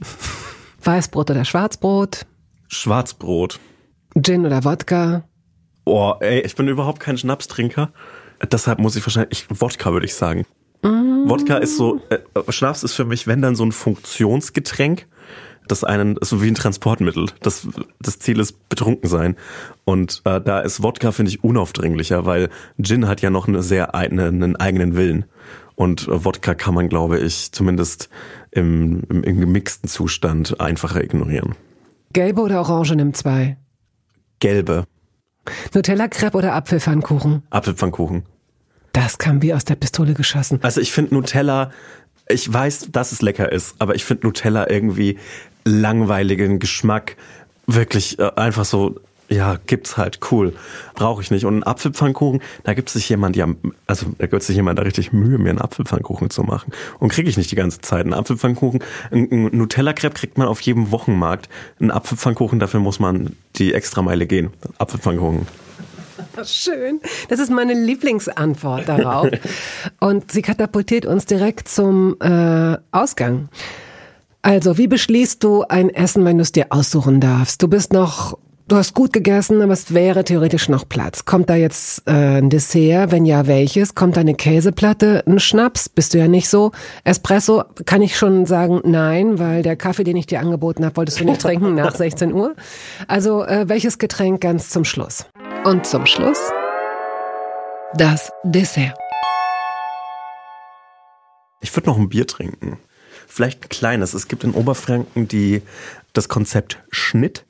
Weißbrot oder Schwarzbrot? Schwarzbrot. Gin oder Wodka? Oh, ey, ich bin überhaupt kein Schnapstrinker. Deshalb muss ich wahrscheinlich, ich, Wodka würde ich sagen. Mm. Wodka ist so, äh, Schnaps ist für mich, wenn dann so ein Funktionsgetränk, das einen, ist so wie ein Transportmittel. Das, das Ziel ist betrunken sein. Und äh, da ist Wodka, finde ich, unaufdringlicher, weil Gin hat ja noch eine sehr eine, einen eigenen Willen. Und äh, Wodka kann man, glaube ich, zumindest im, im, im gemixten Zustand einfacher ignorieren. Gelbe oder Orange nimmt zwei? Gelbe. Nutella Crepe oder Apfelpfannkuchen? Apfelpfannkuchen. Das kam wie aus der Pistole geschossen. Also ich finde Nutella, ich weiß, dass es lecker ist, aber ich finde Nutella irgendwie langweiligen Geschmack wirklich äh, einfach so ja, gibt's halt, cool. Brauche ich nicht. Und einen Apfelpfannkuchen, da gibt sich jemand, ja, also da gibt sich jemand da richtig Mühe, mir einen Apfelpfannkuchen zu machen. Und kriege ich nicht die ganze Zeit. Einen Apfelpfannkuchen, ein Nutella-Crepe kriegt man auf jedem Wochenmarkt. Einen Apfelpfannkuchen, dafür muss man die Extrameile gehen. Apfelpfannkuchen. Schön. Das ist meine Lieblingsantwort darauf. Und sie katapultiert uns direkt zum äh, Ausgang. Also, wie beschließt du ein Essen, wenn du es dir aussuchen darfst? Du bist noch Du hast gut gegessen, aber es wäre theoretisch noch Platz. Kommt da jetzt äh, ein Dessert? Wenn ja, welches? Kommt da eine Käseplatte? Ein Schnaps? Bist du ja nicht so. Espresso kann ich schon sagen, nein, weil der Kaffee, den ich dir angeboten habe, wolltest du nicht trinken nach 16 Uhr. Also äh, welches Getränk ganz zum Schluss? Und zum Schluss das Dessert. Ich würde noch ein Bier trinken. Vielleicht ein kleines. Es gibt in Oberfranken die, das Konzept Schnitt.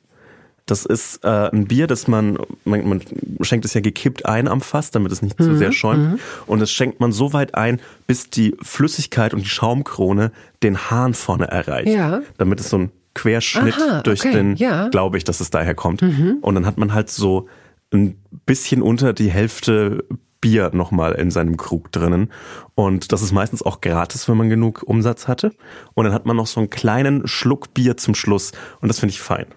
Das ist äh, ein Bier, das man, man, man schenkt es ja gekippt ein am Fass, damit es nicht mhm. zu sehr schäumt. Mhm. Und das schenkt man so weit ein, bis die Flüssigkeit und die Schaumkrone den Hahn vorne erreicht. Ja. Damit es so ein Querschnitt Aha, durch okay, den, ja. glaube ich, dass es daher kommt. Mhm. Und dann hat man halt so ein bisschen unter die Hälfte Bier nochmal in seinem Krug drinnen. Und das ist meistens auch gratis, wenn man genug Umsatz hatte. Und dann hat man noch so einen kleinen Schluck Bier zum Schluss. Und das finde ich fein.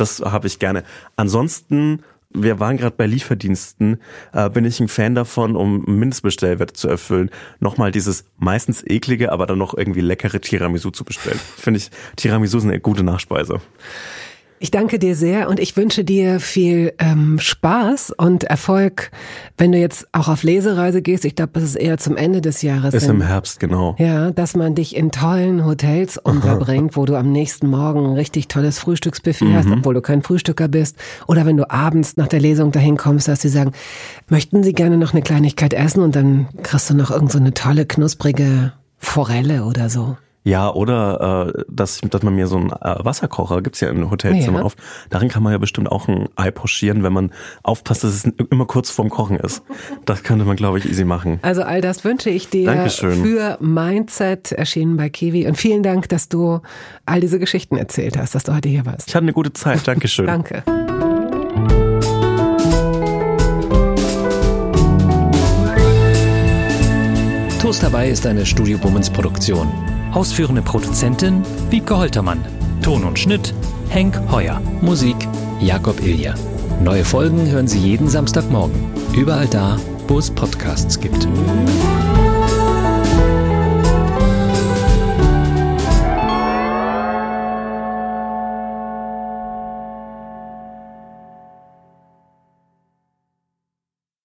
Das habe ich gerne. Ansonsten wir waren gerade bei Lieferdiensten, äh, bin ich ein Fan davon, um Mindestbestellwerte zu erfüllen, nochmal dieses meistens eklige, aber dann noch irgendwie leckere Tiramisu zu bestellen. Finde ich, Tiramisu ist eine gute Nachspeise. Ich danke dir sehr und ich wünsche dir viel ähm, Spaß und Erfolg, wenn du jetzt auch auf Lesereise gehst. Ich glaube, das ist eher zum Ende des Jahres. Ist im Herbst, genau. Ja, dass man dich in tollen Hotels unterbringt, wo du am nächsten Morgen ein richtig tolles Frühstücksbuffet mhm. hast, obwohl du kein Frühstücker bist. Oder wenn du abends nach der Lesung dahin kommst, dass sie sagen, möchten sie gerne noch eine Kleinigkeit essen und dann kriegst du noch irgend so eine tolle, knusprige Forelle oder so. Ja, oder äh, dass, dass man mir so einen äh, Wasserkocher, gibt's ja in Hotelzimmern ja. oft, darin kann man ja bestimmt auch ein Ei pochieren, wenn man aufpasst, dass es immer kurz vorm Kochen ist. Das könnte man, glaube ich, easy machen. Also all das wünsche ich dir Dankeschön. für Mindset, erschienen bei Kiwi. Und vielen Dank, dass du all diese Geschichten erzählt hast, dass du heute hier warst. Ich hatte eine gute Zeit. Dankeschön. Danke. Toast dabei ist eine Studio Bummens Produktion. Ausführende Produzentin Wiebke Holtermann. Ton und Schnitt Henk Heuer. Musik Jakob Ilja. Neue Folgen hören Sie jeden Samstagmorgen. Überall da, wo es Podcasts gibt.